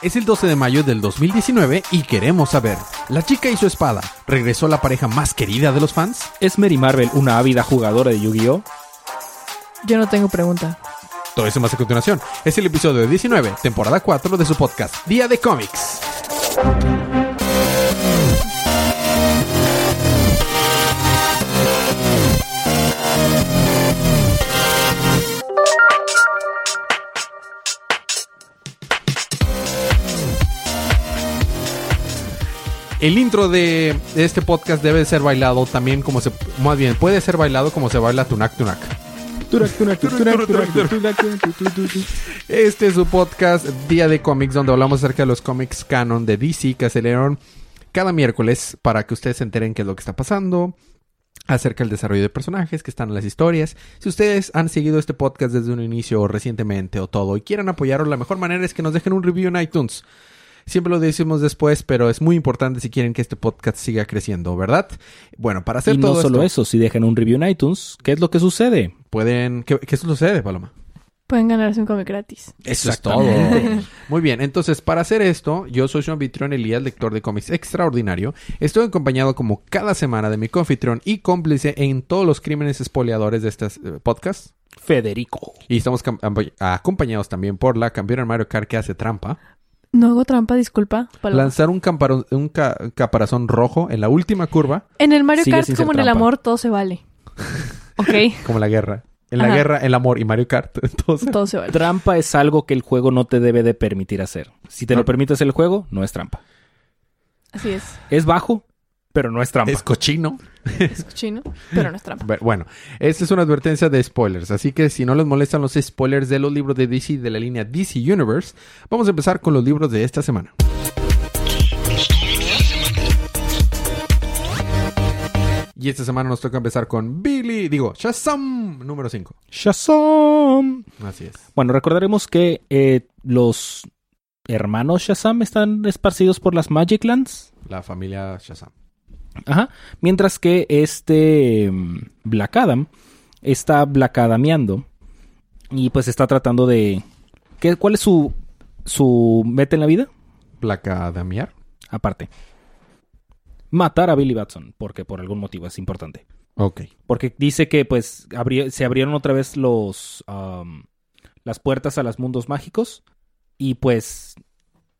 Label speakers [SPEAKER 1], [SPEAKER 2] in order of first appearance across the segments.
[SPEAKER 1] Es el 12 de mayo del 2019 y queremos saber, ¿la chica y su espada regresó la pareja más querida de los fans?
[SPEAKER 2] ¿Es Mary Marvel una ávida jugadora de Yu-Gi-Oh?
[SPEAKER 3] Yo no tengo pregunta.
[SPEAKER 1] Todo eso más a continuación. Es el episodio 19, temporada 4 de su podcast, Día de Cómics. El intro de este podcast debe ser bailado también como se... Más bien, puede ser bailado como se baila Tunak Tunak. Este es su podcast Día de Cómics, donde hablamos acerca de los cómics canon de DC que aceleraron cada miércoles para que ustedes se enteren qué es lo que está pasando, acerca del desarrollo de personajes que están en las historias. Si ustedes han seguido este podcast desde un inicio o recientemente o todo y quieren apoyarlo, la mejor manera es que nos dejen un review en iTunes. Siempre lo decimos después, pero es muy importante si quieren que este podcast siga creciendo, ¿verdad? Bueno, para hacer
[SPEAKER 2] y
[SPEAKER 1] todo
[SPEAKER 2] no solo
[SPEAKER 1] esto,
[SPEAKER 2] eso, si dejan un review en iTunes, ¿qué es lo que sucede?
[SPEAKER 1] pueden... ¿Qué, qué sucede, Paloma?
[SPEAKER 3] Pueden ganarse un cómic gratis.
[SPEAKER 1] Eso es todo. Muy bien, entonces para hacer esto, yo soy su anfitrión Elías, lector de cómics extraordinario. Estoy acompañado como cada semana de mi confitrión y cómplice en todos los crímenes espoleadores de este eh, podcast.
[SPEAKER 2] Federico.
[SPEAKER 1] Y estamos acompañados también por la campeona Mario Kart que hace trampa.
[SPEAKER 3] No hago trampa, disculpa. Paloma.
[SPEAKER 1] Lanzar un, camparo- un ca- caparazón rojo en la última curva,
[SPEAKER 3] En el Mario Kart, como en el amor, todo se vale. Ok,
[SPEAKER 1] como la guerra. En la
[SPEAKER 3] Ajá.
[SPEAKER 1] guerra, el amor y Mario Kart. Entonces,
[SPEAKER 3] todo se vale.
[SPEAKER 2] Trampa es algo que el juego no te debe de permitir hacer. Si te
[SPEAKER 1] No.
[SPEAKER 2] lo permite hacer el juego, no es trampa.
[SPEAKER 3] Así es.
[SPEAKER 2] Es bajo, pero no es trampa.
[SPEAKER 1] es cochino.
[SPEAKER 3] Es chino, pero no es trampa.
[SPEAKER 1] Bueno, esta es una advertencia de spoilers, así que si no les molestan los spoilers de los libros de DC de la línea DC Universe, vamos a empezar con los libros de esta semana. Y esta semana nos toca empezar con Billy, digo, Shazam número 5.
[SPEAKER 2] Shazam.
[SPEAKER 1] Así es.
[SPEAKER 2] Bueno, recordaremos que eh, los hermanos Shazam están esparcidos por las Magic Lands.
[SPEAKER 1] La familia Shazam.
[SPEAKER 2] Ajá. Mientras que este mm, Black Adam está Black Adameando. Y pues está tratando de. ¿qué, ¿Cuál es su, su meta en la vida?
[SPEAKER 1] Placa Damiar.
[SPEAKER 2] Aparte. Matar a Billy Batson. Porque por algún motivo es importante.
[SPEAKER 1] Ok.
[SPEAKER 2] Porque dice que pues abri- se abrieron otra vez los am, las puertas a los mundos mágicos. Y pues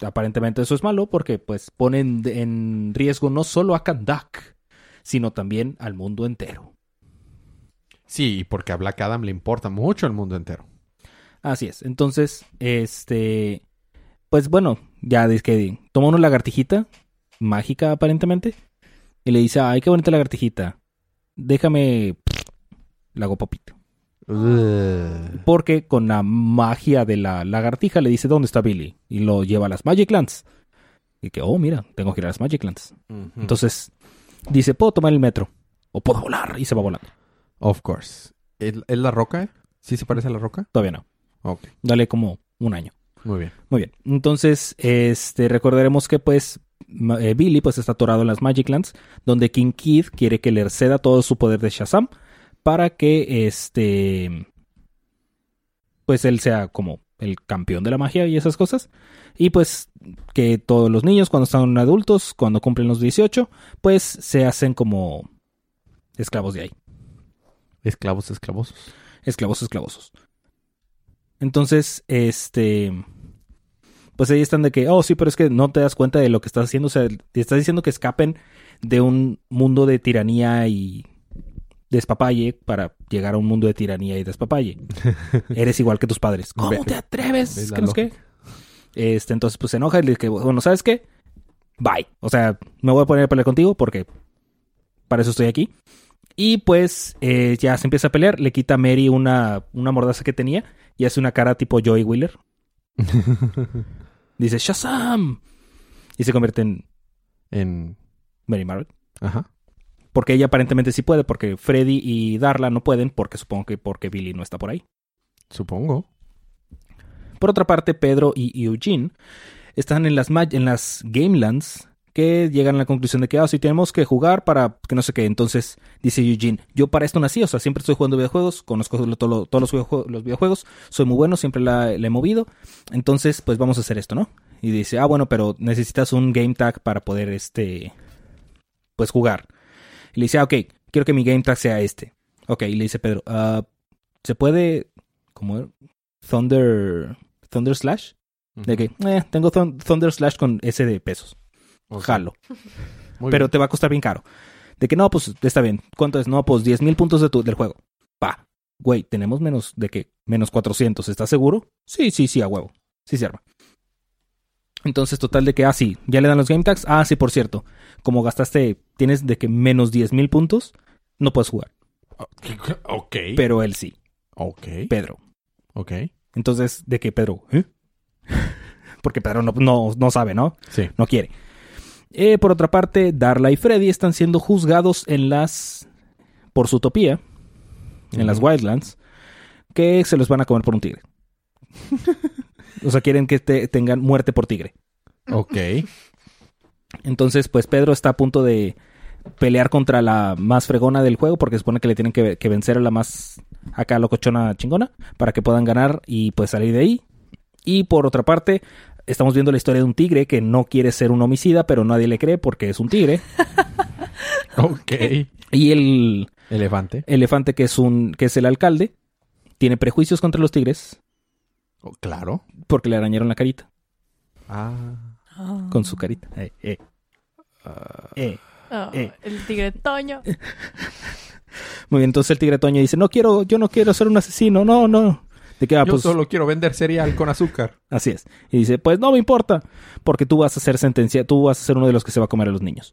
[SPEAKER 2] aparentemente eso es malo porque pues ponen en riesgo no solo a Kandak, sino también al mundo entero.
[SPEAKER 1] Sí, porque a Black Adam le importa mucho el mundo entero.
[SPEAKER 2] Así es. Entonces, este pues bueno, ya es que toma una lagartijita mágica aparentemente y le dice, "Ay, qué bonita lagartijita. Déjame la hago popito." Porque con la magia de la lagartija le dice dónde está Billy. Y lo lleva a las Magic Lands. Y que, oh, mira, tengo que ir a las Magic Lands. Entonces dice, puedo tomar el metro. O puedo volar. Y se va volando.
[SPEAKER 1] Of course. ¿Es, la roca? ¿Sí se parece a la roca?
[SPEAKER 2] Todavía no. Dale como un año.
[SPEAKER 1] muy bien.
[SPEAKER 2] Muy bien. Entonces, este, recordaremos que pues eh, Billy pues está atorado en las Magic Lands. Donde King Kid quiere que le ceda todo su poder de Shazam. Para que este... Pues él sea como el campeón de la magia y esas cosas. Y pues que todos los niños cuando están adultos, cuando cumplen los 18, pues se hacen como esclavos de ahí.
[SPEAKER 1] Esclavos, esclavosos.
[SPEAKER 2] Esclavos esclavosos. Entonces, este... Pues ahí están de que, oh sí, pero es que no te das cuenta de lo que estás haciendo. O sea, te estás diciendo que escapen de un mundo de tiranía y despapalle para llegar a un mundo de tiranía y despapalle. Eres igual que tus padres. ¿Cómo te atreves? ¿Qué no qué? Este, entonces, pues se enoja y le dice, bueno, ¿sabes qué? Bye. O sea, me voy a poner a pelear contigo porque para eso estoy aquí. Y pues eh, ya se empieza a pelear. Le quita a Mary una, una mordaza que tenía y hace una cara tipo Joey Wheeler. Dice Shazam. Y se convierte en
[SPEAKER 1] en...
[SPEAKER 2] Mary Marvel.
[SPEAKER 1] Ajá.
[SPEAKER 2] Porque ella aparentemente sí puede, porque Freddy y Darla no pueden, porque supongo que porque Billy no está por ahí.
[SPEAKER 1] Supongo.
[SPEAKER 2] Por otra parte, Pedro y Eugene están en las, en las Gamelands que llegan a la conclusión de que, ah, sí, tenemos que jugar para que no sé qué. Entonces dice Eugene, yo para esto nací, o sea, siempre estoy jugando videojuegos, conozco todo todos los videojuegos, soy muy bueno, siempre la, la he movido. Entonces, pues vamos a hacer esto, ¿no? Y dice, ah, bueno, pero necesitas un game tag para poder, este, pues jugar. Y le dice, ah, ok, quiero que mi game tag sea este. Ok, y le dice Pedro, ah, ¿se puede, como, Thunder, Thunder Slash? De que, eh, tengo Thun- Thunder Slash con ese de pesos. Jalo.
[SPEAKER 1] Muy
[SPEAKER 2] pero
[SPEAKER 1] bien.
[SPEAKER 2] te va a costar bien caro. De que no, pues está bien. ¿Cuánto es? No, pues 10 mil puntos de tu, del juego. Pa. Güey, tenemos menos de que menos 400. ¿Estás seguro? Sí, sí, sí, a huevo. Sí se arma. Entonces, total de que, ah, sí, ya le dan los game tags. Ah, sí, por cierto. Como gastaste, tienes de que menos 10 mil puntos, no puedes jugar.
[SPEAKER 1] Ok.
[SPEAKER 2] Pero él sí,
[SPEAKER 1] Ok.
[SPEAKER 2] Pedro.
[SPEAKER 1] Ok.
[SPEAKER 2] Entonces, de que Pedro, ¿eh? Porque Pedro no, no, no sabe, ¿no?
[SPEAKER 1] Sí.
[SPEAKER 2] no quiere. Eh, por otra parte, Darla y Freddy están siendo juzgados en las. por su utopía, en las. Wildlands, que se los van a comer por un tigre. o sea, quieren que te- tengan muerte por tigre.
[SPEAKER 1] Ok.
[SPEAKER 2] Entonces, pues Pedro está a punto de pelear contra la más fregona del juego, porque supone que le tienen que, que vencer a la más acá locochona chingona, para que puedan ganar y pues salir de ahí. Y por otra parte, estamos viendo la historia de un tigre que no quiere ser un homicida, pero nadie le cree porque es un tigre.
[SPEAKER 1] Ok.
[SPEAKER 2] Y el
[SPEAKER 1] Elefante.
[SPEAKER 2] elefante, que es un, que es el alcalde, tiene prejuicios contra los tigres
[SPEAKER 1] Oh, claro.
[SPEAKER 2] porque le arañaron la carita
[SPEAKER 1] Ah.
[SPEAKER 3] Ah.
[SPEAKER 2] con su carita. Eh, eh,
[SPEAKER 1] ah,
[SPEAKER 2] eh.
[SPEAKER 3] Ah,
[SPEAKER 2] Eh.
[SPEAKER 3] El tigre Toño.
[SPEAKER 2] Muy bien, entonces el tigre Toño dice, no quiero, yo no quiero ser un asesino, no, no. De ah,
[SPEAKER 1] Yo
[SPEAKER 2] pues,
[SPEAKER 1] solo quiero vender cereal con azúcar.
[SPEAKER 2] Así es. Y dice, pues no me importa, porque tú vas a ser sentencia, tú vas a ser uno de los que se va a comer a los niños.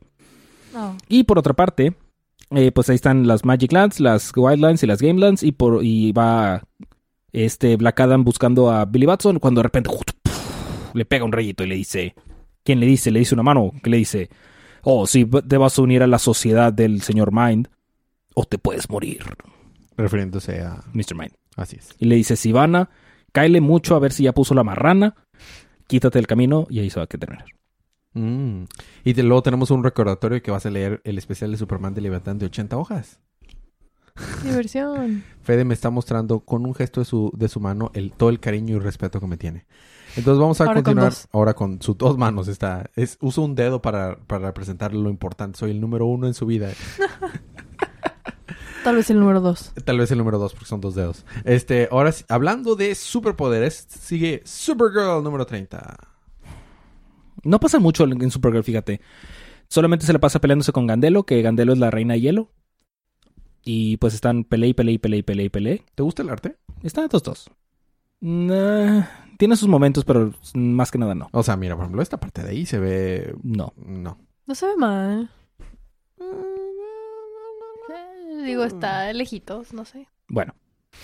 [SPEAKER 2] Y por otra parte, eh, pues ahí están las Magic Lands, las Wildlands y las Game Lands, y por y va este Black Adam buscando a Billy Batson cuando de repente le pega un rayito y le dice, ¿quién le dice? Le dice una mano, que le dice, oh, si te vas a unir a la sociedad del señor Mind, o te puedes morir,
[SPEAKER 1] Refiriéndose a...
[SPEAKER 2] Mr. Mind.
[SPEAKER 1] Así es.
[SPEAKER 2] Y le dice, Sivana, cáele mucho a ver si ya puso la marrana, quítate del camino y ahí se va a que terminar.
[SPEAKER 1] Mm. Y de- luego tenemos un recordatorio que vas a leer el especial de Superman de Leviatán de 80 hojas.
[SPEAKER 3] Diversión.
[SPEAKER 1] Fede me está mostrando con un gesto de su, de su mano el, todo el cariño y respeto que me tiene. Entonces vamos a
[SPEAKER 3] Ahora
[SPEAKER 1] continuar ahora con sus dos manos. Está, es, uso un dedo para, para representar lo importante. Soy el número uno en su vida.
[SPEAKER 3] Tal vez el número dos.
[SPEAKER 1] Tal vez el número dos porque son dos dedos. Este, ahora sí, hablando de superpoderes, sigue Supergirl número 30.
[SPEAKER 2] No pasa mucho en Supergirl, fíjate. Solamente se le pasa peleándose con Gandelo, que Gandelo es la reina de hielo. Y pues están pele y pele y pele y pele y pele.
[SPEAKER 1] ¿Te gusta el arte?
[SPEAKER 2] Están estos dos. Nah, tiene sus momentos, pero más que nada no.
[SPEAKER 1] O sea, mira, por ejemplo, esta parte de ahí se ve...
[SPEAKER 2] No.
[SPEAKER 1] No.
[SPEAKER 3] No se ve mal. Eh, digo, está lejitos, no sé.
[SPEAKER 2] Bueno.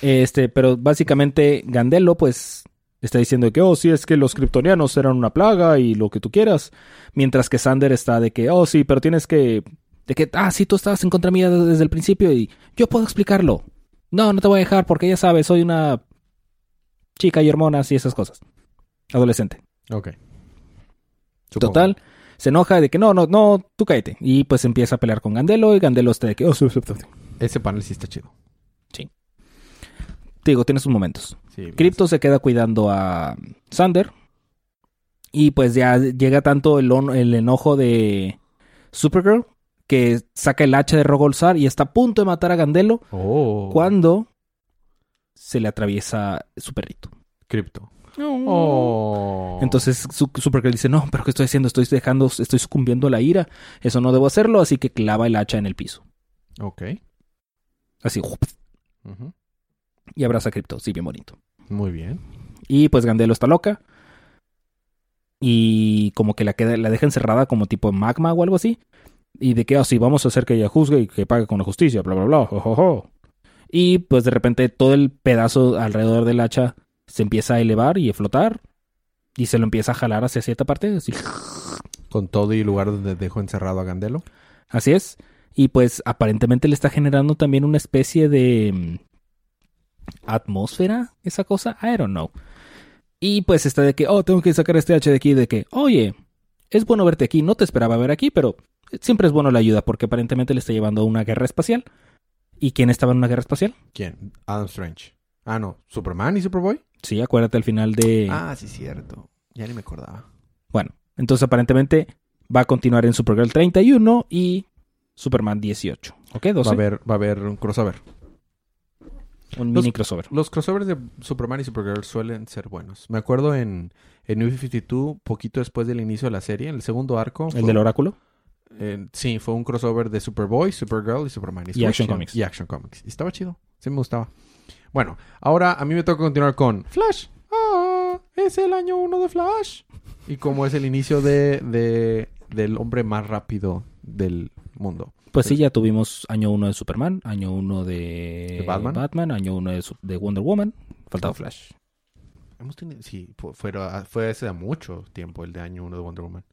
[SPEAKER 2] Este, pero básicamente Gandelo, pues, está diciendo que, oh, sí, es que los kryptonianos eran una plaga y lo que tú quieras. Mientras que Sander está de que, oh, sí, pero tienes que. De que, ah, sí, tú estabas en contra mía desde el principio y yo puedo explicarlo. No, no te voy a dejar porque ya sabes, soy una chica y hormonas y esas cosas. Adolescente.
[SPEAKER 1] Ok. Supongo.
[SPEAKER 2] Total, se enoja de que no, no, no, tú cállate. Y pues empieza a pelear con Gandelo y Gandelo está de que, oh, sí, sí, sí, sí.
[SPEAKER 1] Ese panel sí está chido.
[SPEAKER 2] Te digo, tiene sus momentos.
[SPEAKER 1] Sí,
[SPEAKER 2] Crypto se queda cuidando a Sander. Y pues ya llega tanto el, el enojo de Supergirl que saca el hacha de Rogolzar y está a punto de matar a Gandelo
[SPEAKER 1] Oh.
[SPEAKER 2] cuando se le atraviesa su perrito.
[SPEAKER 1] Crypto. Oh.
[SPEAKER 2] Entonces su- Supergirl dice, no, pero ¿qué estoy haciendo? Estoy dejando, estoy sucumbiendo a la ira. Eso no debo hacerlo, así que clava el hacha en el piso.
[SPEAKER 1] Ok.
[SPEAKER 2] Así, y abraza a Crypto. Sí, bien bonito.
[SPEAKER 1] Muy bien.
[SPEAKER 2] Y pues Gandelo está loca. Y como que la, queda, la deja encerrada como tipo magma o algo así. Y de que así vamos a hacer que ella juzgue y que pague con la justicia, bla, bla, bla. jo, jo, jo". Y pues de repente todo el pedazo alrededor del hacha se empieza a elevar y a flotar. Y se lo empieza a jalar hacia cierta parte. Así,
[SPEAKER 1] Con todo y lugar donde dejó encerrado a Gandelo.
[SPEAKER 2] así es. Y pues aparentemente le está generando también una especie de mm, atmósfera, esa cosa. I don't know. Y pues está de que, oh, tengo que sacar este H de aquí, de que, oye, es bueno verte aquí, no te esperaba ver aquí, pero siempre es bueno la ayuda porque aparentemente le está llevando a una guerra espacial. ¿Y quién estaba en una guerra espacial?
[SPEAKER 1] ¿Quién? Adam Strange. Ah, no. ¿Superman y Superboy?
[SPEAKER 2] Sí, acuérdate al final de...
[SPEAKER 1] Ah, sí, cierto. Ya ni me acordaba.
[SPEAKER 2] Bueno, entonces aparentemente va a continuar en Supergirl 31 y Superman 18. ¿Ok? 12.
[SPEAKER 1] Va a haber, va a haber un crossover.
[SPEAKER 2] un
[SPEAKER 1] los-
[SPEAKER 2] mini crossover.
[SPEAKER 1] Los crossovers de Superman y Supergirl suelen ser buenos. Me acuerdo en, en New 52, poquito después del inicio de la serie, en el segundo arco.
[SPEAKER 2] El
[SPEAKER 1] fue-
[SPEAKER 2] del oráculo.
[SPEAKER 1] Eh, sí, fue un crossover de Superboy, Supergirl y Superman.
[SPEAKER 2] Y Action
[SPEAKER 1] chido.
[SPEAKER 2] Comics.
[SPEAKER 1] Y Action Comics. Y estaba chido. Sí me gustaba. Bueno, ahora a mí me toca continuar con Flash. Ah, es el año uno de Flash. Y como es el inicio de, de- del hombre más rápido del mundo.
[SPEAKER 2] Pues sí, ya tuvimos año 1 de Superman, año 1 de,
[SPEAKER 1] ¿De Batman?
[SPEAKER 2] año 1 de, Wonder Woman. Faltaba Flash.
[SPEAKER 1] Hemos tenido, sí, fue, fue hace mucho tiempo el de año uno de Wonder Woman.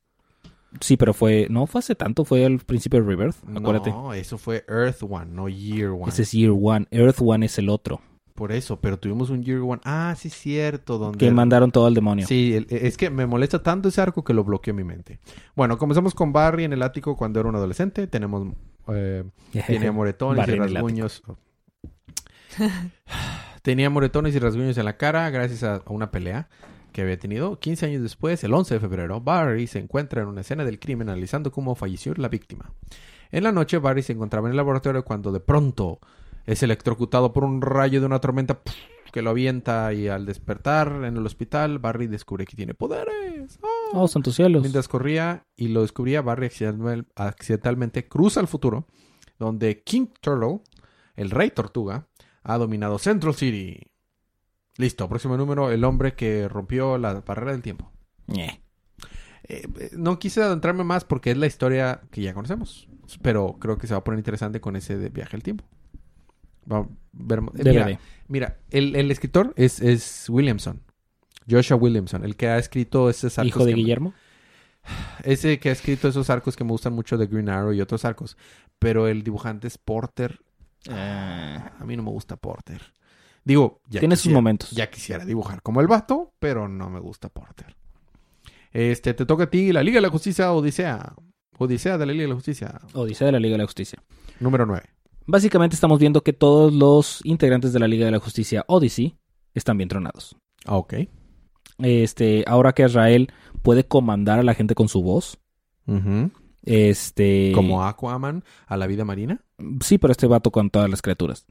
[SPEAKER 2] Sí, pero fue. No fue hace tanto, fue al principio de Rebirth. Acuérdate.
[SPEAKER 1] No, eso fue Earth One, no Year One.
[SPEAKER 2] Ese es Year One. Earth One es el otro.
[SPEAKER 1] Por eso, pero tuvimos un Year One. Ah, sí, cierto. Donde
[SPEAKER 2] Que mandaron todo al demonio.
[SPEAKER 1] Sí, el- es que me molesta tanto ese arco que lo bloqueó en mi mente. Bueno, comenzamos con Barry en el ático cuando era un adolescente. Tenemos. Eh, tenía moretones y rasguños. tenía moretones y rasguños en la cara gracias a a una pelea que había tenido. 15 años después, el 11 de febrero, Barry se encuentra en una escena del crimen analizando cómo falleció la víctima. En la noche, Barry se encontraba en el laboratorio cuando de pronto es electrocutado por un rayo de una tormenta que lo avienta y al despertar en el hospital, Barry descubre que tiene poderes. ¡Ah!
[SPEAKER 2] Oh, santos cielos.
[SPEAKER 1] Mientras corría y lo descubría, Barry accidental- accidentalmente cruza al futuro, donde King Turtle, el rey tortuga, ha dominado Central City. Listo, próximo número, el hombre que rompió la barrera del tiempo. Eh, eh, no quise adentrarme más porque es la historia que ya conocemos, pero creo que se va a poner interesante con ese de viaje al tiempo. Va a ver- eh, mira, mira, el, el escritor es, es Williamson. Joshua Williamson, el que ha escrito esos arcos
[SPEAKER 2] Hijo de
[SPEAKER 1] que me-
[SPEAKER 2] Guillermo.
[SPEAKER 1] ese que ha escrito esos arcos que me gustan mucho de Green Arrow y otros arcos. Pero el dibujante es Porter.
[SPEAKER 2] Ah.
[SPEAKER 1] A mí no me gusta Porter. Digo, ya
[SPEAKER 2] Tiene sus
[SPEAKER 1] quisiera-
[SPEAKER 2] momentos.
[SPEAKER 1] Ya quisiera dibujar como el vato, pero no me gusta Porter. Este, te toca a ti la Liga de la Justicia Odisea. Odisea de la Liga de la Justicia.
[SPEAKER 2] Odisea de la Liga de la Justicia.
[SPEAKER 1] Número 9.
[SPEAKER 2] Básicamente estamos viendo que todos los integrantes de la Liga de la Justicia Odyssey están bien tronados.
[SPEAKER 1] Ah, ok.
[SPEAKER 2] Este, ahora que Israel puede comandar a la gente con su voz. Este.
[SPEAKER 1] Como Aquaman a la vida marina.
[SPEAKER 2] Sí, pero este vato con todas las criaturas.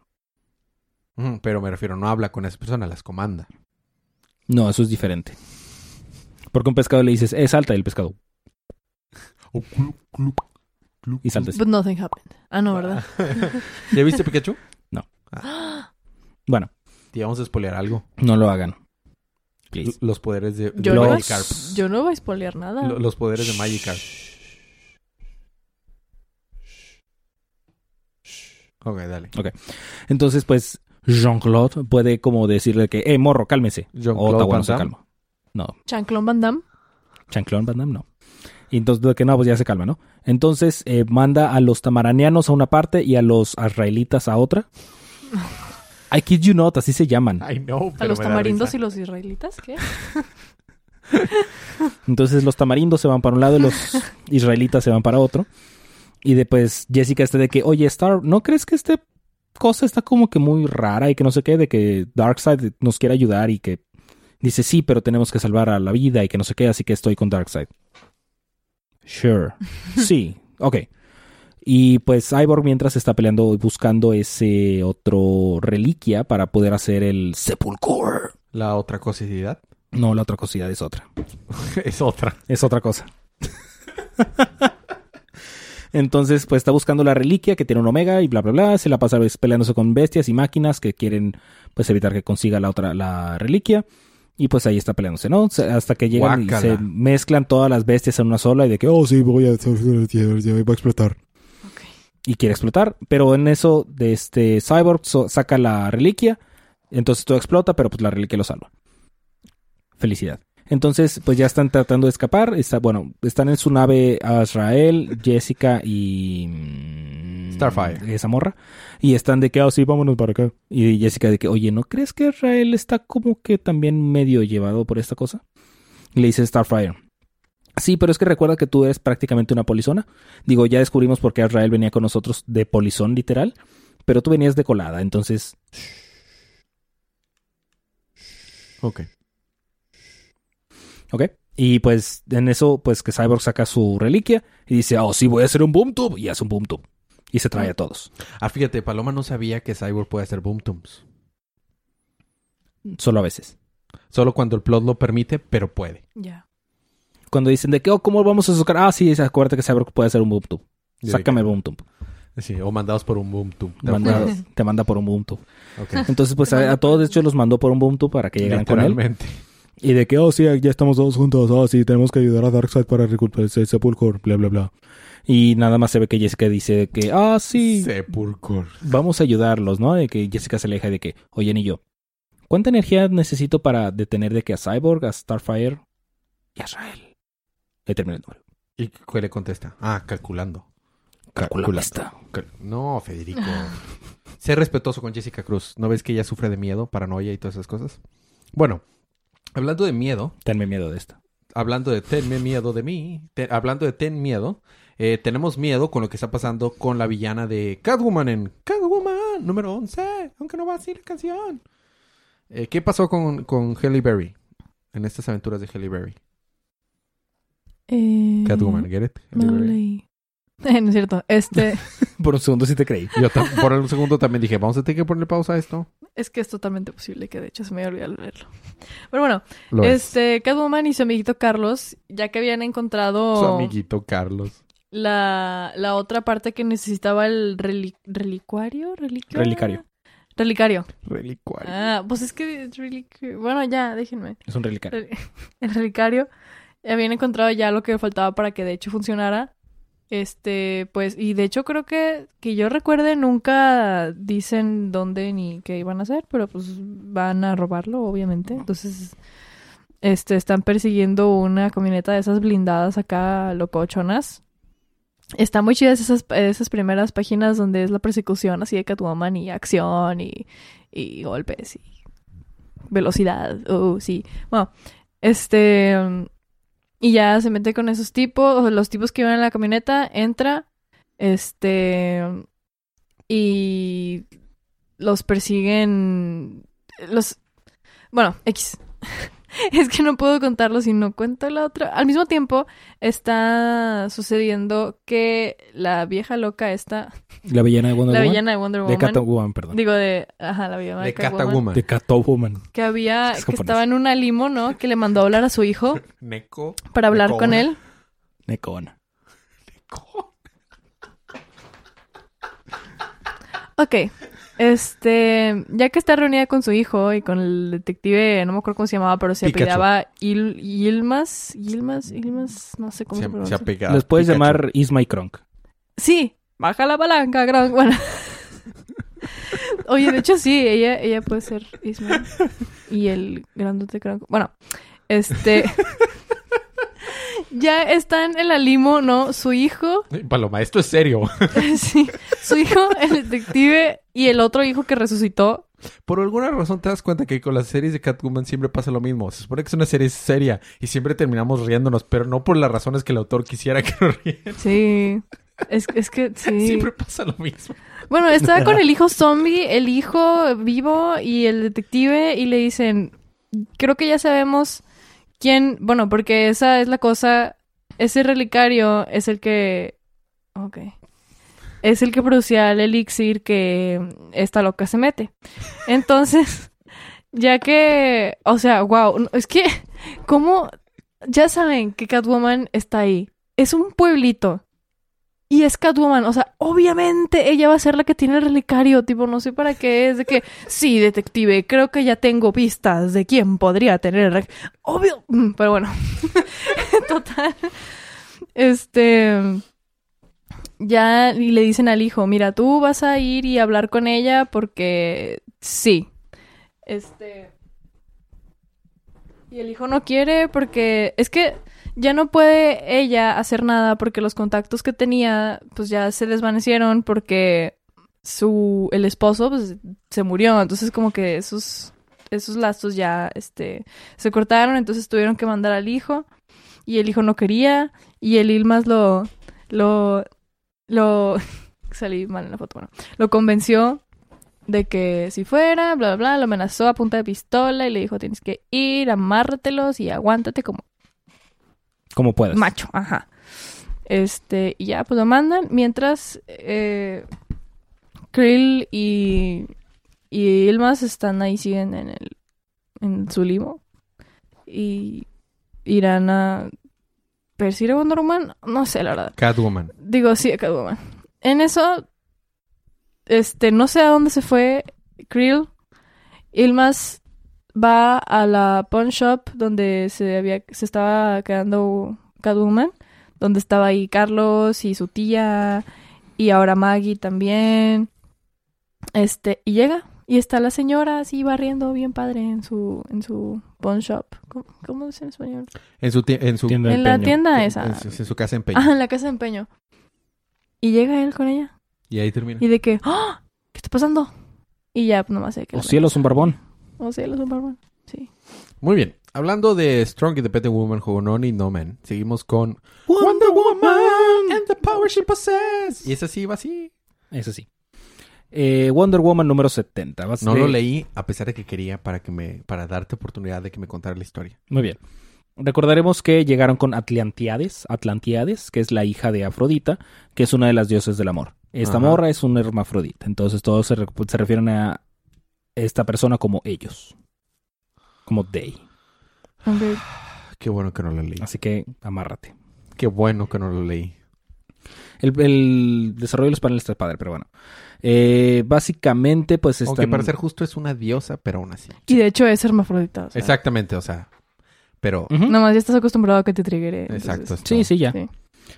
[SPEAKER 1] Pero me refiero, no habla con esa persona, las comanda.
[SPEAKER 2] No, eso es diferente. Porque a un pescado le dices, eh, salta, y el pescado. Y salta.
[SPEAKER 3] But nothing happened. Ah, no, ¿verdad?
[SPEAKER 1] ¿Ya viste Pikachu?
[SPEAKER 2] Bueno,
[SPEAKER 1] Te vamos a spoilear algo.
[SPEAKER 2] no lo hagan. Please.
[SPEAKER 1] Los poderes de, de
[SPEAKER 3] Yo no,
[SPEAKER 1] Magikarp.
[SPEAKER 3] yo no voy a spoilear nada.
[SPEAKER 1] Lo- Los poderes de Magikarp. Ok, dale.
[SPEAKER 2] Entonces, pues, Jean-Claude puede como decirle que, eh, morro, cálmese.
[SPEAKER 1] Jean-Claude
[SPEAKER 2] Ottawa
[SPEAKER 1] Van
[SPEAKER 2] se calma. No,
[SPEAKER 3] Chanclón Van Damme.
[SPEAKER 2] Chanclón Van Damme no. Y entonces, de que no, pues ya se calma, ¿no? Entonces, eh, manda a los tamaranianos a una parte y a los israelitas a otra. I kid you not, así se llaman.
[SPEAKER 1] I know,
[SPEAKER 3] A los tamarindos y los israelitas, ¿qué?
[SPEAKER 2] Entonces los tamarindos se van para un lado y los israelitas se van para otro. Y después Jessica está de que, oye, Star, ¿no crees que esta cosa está como que muy rara y que no sé qué? De que Darkseid nos quiere ayudar y que dice, sí, pero tenemos que salvar a la vida y que no sé qué, así que estoy con Darkseid. Sure. Sí, ok. Y pues Cyborg mientras está peleando y buscando ese otro reliquia para poder hacer el Sepulchre.
[SPEAKER 1] La otra cosidad
[SPEAKER 2] No, la otra cosilla es otra.
[SPEAKER 1] es otra.
[SPEAKER 2] Es otra cosa. Entonces, pues está buscando la reliquia que tiene un omega y bla, bla, bla. Se la pasa peleándose con bestias y máquinas que quieren, pues, evitar que consiga la otra, la reliquia. Y pues ahí está peleándose, ¿no? Hasta que llegan y se mezclan todas las bestias en una sola y de que, oh, sí, voy a, voy a explotar. Y quiere explotar. Pero en eso, de este Cyborg so- saca la reliquia. Entonces todo explota, pero pues la reliquia lo salva. Felicidad. Entonces, pues ya están tratando de escapar. Está, bueno, están en su nave Azrael, Jessica y. mm,
[SPEAKER 1] Starfire.
[SPEAKER 2] Esa morra. Y están de que, oh, sí, vámonos para acá. Y Jessica de que, oye, ¿no crees que Azrael está como que también medio llevado por esta cosa? Y le dice Starfire. Sí, pero es que recuerda que tú eres prácticamente una polizona. Digo, ya descubrimos por qué Azrael venía con nosotros de polizón, literal. Pero tú venías de colada, entonces.
[SPEAKER 1] Ok.
[SPEAKER 2] Ok. Y pues en eso, pues que Cyborg saca su reliquia y dice, oh, sí, voy a hacer un boom tube. Y hace un boom tube. Y se trae a todos.
[SPEAKER 1] Ah, fíjate, Paloma no sabía que Cyborg puede hacer boom tubes.
[SPEAKER 2] Solo a veces.
[SPEAKER 1] Solo cuando el plot lo permite, pero puede.
[SPEAKER 3] Ya.
[SPEAKER 2] Cuando dicen de que, oh, ¿cómo vamos a sacar? Ah, sí, acuérdate que Cyborg puede hacer un boom tube. Sácame el boom tube.
[SPEAKER 1] Sí, o mandados por un boom tube.
[SPEAKER 2] Te manda, te manda por un boom tube.
[SPEAKER 1] Ok.
[SPEAKER 2] Entonces, pues a, a todos, de hecho, los mandó por un boom tube para que llegaran con él. Y de que, oh, sí, ya estamos todos juntos. Oh, sí, tenemos que ayudar a Darkseid para recuperar ese Sepulcro, bla, bla, bla. Y nada más se ve que Jessica dice que, ah, sí,
[SPEAKER 1] Sepulcro.
[SPEAKER 2] vamos a ayudarlos, ¿no? De que Jessica se aleja de que, oye, y yo, ¿cuánta energía necesito para detener de que a Cyborg, a Starfire y a Israel? Le termina el número.
[SPEAKER 1] ¿Y qué le contesta? Ah, calculando.
[SPEAKER 2] Calculando.
[SPEAKER 1] Cal- No, Federico. sé respetuoso con Jessica Cruz. ¿No ves que ella sufre de miedo, paranoia y todas esas cosas? Bueno, hablando de miedo,
[SPEAKER 2] Tenme miedo de esta.
[SPEAKER 1] hablando de tenme miedo de mí, te- hablando de ten miedo, eh, tenemos miedo con lo que está pasando con la villana de Catwoman en Catwoman número 11, aunque no va así la canción. Eh, ¿Qué pasó con, con Halle Berry en estas aventuras de Halle Berry?
[SPEAKER 3] Eh,
[SPEAKER 1] Catwoman, ¿get it?
[SPEAKER 3] No leí. Eh, no es cierto. Este,
[SPEAKER 2] Por un segundo sí te creí.
[SPEAKER 1] Yo por un segundo también dije, vamos a tener que ponerle pausa a esto.
[SPEAKER 3] Es que es totalmente posible que de hecho se me había olvidado leerlo. Pero bueno,
[SPEAKER 1] Lo es.
[SPEAKER 3] este, Catwoman y su amiguito Carlos, ya que habían encontrado
[SPEAKER 1] Su amiguito Carlos.
[SPEAKER 3] la, la otra parte que necesitaba el reli- relicuario, reliquio.
[SPEAKER 2] Relicario.
[SPEAKER 3] Relicario.
[SPEAKER 1] Relicuario.
[SPEAKER 3] Ah, pues es que es Bueno, ya, déjenme.
[SPEAKER 2] Es un relicario.
[SPEAKER 3] Rel- El relicario. Habían encontrado ya lo que faltaba para que de hecho funcionara. Este, pues, y de hecho creo que, que yo recuerde, nunca dicen dónde ni qué iban a hacer, pero pues van a robarlo, obviamente. Entonces, este, están persiguiendo una camioneta de esas blindadas acá, locochonas. Está muy chidas esas, esas primeras páginas donde es la persecución así de Catwoman y acción y, y golpes y velocidad. Oh, sí. Bueno, este. Y ya se mete con esos tipos, los tipos que iban en la camioneta, entra, este. Y los persiguen. Los. Bueno, X. es que no puedo contarlo si no cuento la otra. Al mismo tiempo, está sucediendo que la vieja loca esta.
[SPEAKER 2] La villana de Wonder
[SPEAKER 3] La
[SPEAKER 2] Woman.
[SPEAKER 3] villana de Wonder
[SPEAKER 2] De
[SPEAKER 3] Woman.
[SPEAKER 2] Catwoman, perdón.
[SPEAKER 3] Digo, de. Ajá, la villana
[SPEAKER 1] De
[SPEAKER 3] Catwoman.
[SPEAKER 1] Catwoman.
[SPEAKER 2] De Catwoman.
[SPEAKER 3] Que había.
[SPEAKER 2] Es
[SPEAKER 3] Que estaba en una limo, ¿no? Que le mandó a hablar a su hijo
[SPEAKER 1] Neko.
[SPEAKER 3] para hablar con
[SPEAKER 1] Neko.
[SPEAKER 3] él.
[SPEAKER 2] Necona.
[SPEAKER 3] Ok. Este, ya que está reunida con su hijo y con el detective, no me acuerdo cómo se llamaba, pero se
[SPEAKER 1] Pikachu.
[SPEAKER 3] apellidaba Il, Yilmaz, Yilmaz, Yilmaz, no sé cómo se,
[SPEAKER 1] Se, se
[SPEAKER 3] pronuncia.
[SPEAKER 1] apega.
[SPEAKER 2] Les puedes
[SPEAKER 1] Pikachu.
[SPEAKER 2] llamar Isma y Kronk.
[SPEAKER 3] Sí, baja la palanca, gran. Bueno. Oye, de hecho sí, ella, ella puede ser Ismael. Y el grandote creo. Bueno, este. Ya están en la limo, ¿no? Su hijo,
[SPEAKER 1] Paloma, esto es serio.
[SPEAKER 3] sí, su hijo, el detective y el otro hijo que resucitó.
[SPEAKER 1] Por alguna razón te das cuenta que con las series de Catwoman siempre pasa lo mismo. Se supone que es una serie seria y siempre terminamos riéndonos, pero no por las razones que el autor quisiera que nos rieran.
[SPEAKER 3] Sí. Es, es que sí.
[SPEAKER 1] Siempre pasa lo mismo.
[SPEAKER 3] Bueno, estaba con el hijo zombie, el hijo vivo y el detective y le dicen, creo que ya sabemos quién, bueno, porque esa es la cosa, ese relicario es el que, ok, es el que producía el elixir que esta loca se mete. Entonces, ya que, o sea, wow, es que, ¿cómo? Ya saben que Catwoman está ahí. Es un pueblito. Y es Catwoman, o sea, obviamente ella va a ser la que tiene el relicario, tipo, no sé para qué es de que, sí, detective, creo que ya tengo pistas de quién podría tener el rec- Obvio, Mm, pero bueno, total. Este, ya le dicen al hijo, mira, tú vas a ir y hablar con ella porque sí. Este... Y el hijo no quiere porque es que ya no puede ella hacer nada porque los contactos que tenía pues ya se desvanecieron porque su el esposo pues se murió, entonces como que esos esos lazos ya este se cortaron, entonces tuvieron que mandar al hijo y el hijo no quería. Y el Ilmas lo lo lo salí mal en la foto, bueno, lo convenció de que si fuera, bla, bla, bla, lo amenazó a punta de pistola y le dijo, tienes que ir, amárratelos y aguántate como
[SPEAKER 2] Como puedas.
[SPEAKER 3] macho, ajá. Este, y ya, pues lo mandan. Mientras eh, Krill y, y Ilmas están ahí, siguen en el en su limo. Y irán a perseguir a Wonder Woman. No sé, la verdad.
[SPEAKER 1] Catwoman.
[SPEAKER 3] Digo, sí, a Catwoman. En eso, este, no sé a dónde se fue Krill. Ilmas va a la pawn shop donde se había, se estaba quedando Catwoman, donde estaba ahí Carlos y su tía y ahora Maggie también. Este, y llega y está la señora así barriendo bien padre en su en su pawn shop. ¿Cómo, cómo dice en español?
[SPEAKER 1] En su, en su,
[SPEAKER 2] Tienda
[SPEAKER 3] En la
[SPEAKER 2] empeño.
[SPEAKER 3] tienda
[SPEAKER 1] en,
[SPEAKER 3] esa.
[SPEAKER 1] en su, en su casa de empeño.
[SPEAKER 3] Ah, en la casa de empeño. Y llega él con ella.
[SPEAKER 1] Y ahí termina.
[SPEAKER 3] Y de que, ¡Ah! ¿qué está pasando? Y ya, pues nomás sé que...
[SPEAKER 2] O cielos, un barbón.
[SPEAKER 3] O cielos, un barbón. Sí.
[SPEAKER 1] Muy bien. Hablando de Strong Independent Woman, Jugonón y No Man, seguimos con Wonder Woman and the power she possesses. Y esa sí va así.
[SPEAKER 2] Eso sí. Eh, Wonder Woman número 70. Vas
[SPEAKER 1] No
[SPEAKER 2] de-
[SPEAKER 1] lo leí a pesar de que quería para que me para darte oportunidad de que me contara la historia.
[SPEAKER 2] Muy bien. Recordaremos que llegaron con Atlantiades, Atlantiades, que es la hija de Afrodita, que es una de las dioses del amor. Esta
[SPEAKER 1] Ajá.
[SPEAKER 2] morra es un hermafrodita, entonces todos se, re- se refieren a esta persona como ellos, como they.
[SPEAKER 3] Ok.
[SPEAKER 1] Qué bueno que no lo leí.
[SPEAKER 2] Así que amárrate.
[SPEAKER 1] Qué bueno que no lo leí.
[SPEAKER 2] El, el desarrollo de los paneles está padre, pero bueno. Eh, básicamente, pues están...
[SPEAKER 1] Aunque para ser justo es una diosa, pero aún así.
[SPEAKER 3] Y de hecho es hermafrodita. o sea,
[SPEAKER 1] Exactamente, o sea. Pero.
[SPEAKER 2] Ujú.
[SPEAKER 3] Nomás ya estás acostumbrado a que te triggere.
[SPEAKER 1] Exacto.
[SPEAKER 2] Sí, sí, ya.
[SPEAKER 3] Sí.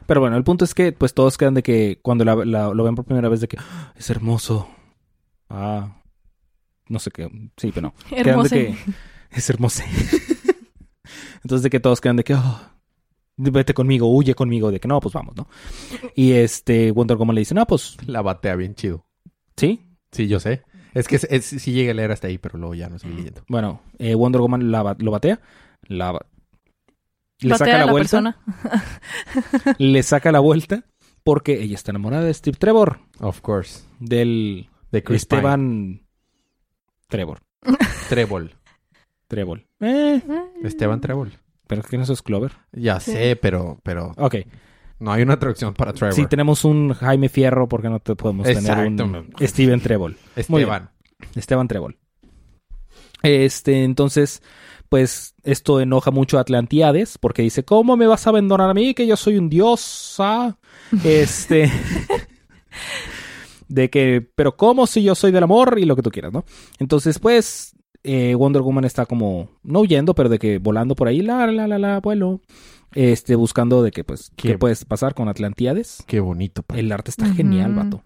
[SPEAKER 2] Pero bueno, el punto es que pues todos quedan de que cuando la- la- lo ven por primera vez de que "Ah, es hermoso. Ah, no sé qué. Sí, pero no.
[SPEAKER 3] Hermosa.
[SPEAKER 2] que es hermoso. Entonces de que todos quedan de que "Ah, vete conmigo, huye conmigo, de que no, pues vamos, ¿no? Y este Wonder Woman le dice, no, pues
[SPEAKER 1] La batea bien chido.
[SPEAKER 2] sí.
[SPEAKER 1] Sí, yo sé. Es que es, es- sí llegué a leer hasta ahí, pero luego ya no seguí leyendo.
[SPEAKER 2] Bueno, eh, Wonder Woman la lo batea, la le
[SPEAKER 3] Batea
[SPEAKER 2] saca la,
[SPEAKER 3] la
[SPEAKER 2] vuelta,
[SPEAKER 3] persona.
[SPEAKER 2] le saca la vuelta porque ella está enamorada de Steve Trevor,
[SPEAKER 1] Of course.
[SPEAKER 2] del
[SPEAKER 1] De Chris Pine.
[SPEAKER 2] Trevor.
[SPEAKER 1] Trébol.
[SPEAKER 2] Trevor. Eh,
[SPEAKER 1] Esteban Trébol.
[SPEAKER 2] pero ¿quién es Clover?
[SPEAKER 1] Ya
[SPEAKER 3] Sí.
[SPEAKER 1] sé, pero, pero
[SPEAKER 2] Ok.
[SPEAKER 1] no hay una traducción para Trevor.
[SPEAKER 2] Si tenemos un Jaime Fierro, ¿por qué no te podemos tener un
[SPEAKER 1] Exactamente.
[SPEAKER 2] Steven? Muy bien.
[SPEAKER 1] Esteban.
[SPEAKER 2] Esteban Trébol. Este, entonces, pues esto enoja mucho a Atlantiades porque dice, ¿cómo me vas a abandonar a mí que yo soy un dios? ah?" Este, de que, pero ¿cómo si yo soy del amor y lo que tú quieras, ¿no? Entonces, pues, eh, Wonder Woman está como, no huyendo, pero de que volando por ahí, la, la, la, la, vuelo, este, buscando de que, pues,
[SPEAKER 1] Qué-
[SPEAKER 2] qué puedes pasar con Atlantiades.
[SPEAKER 1] Qué bonito. pa.
[SPEAKER 2] El arte está genial, vato.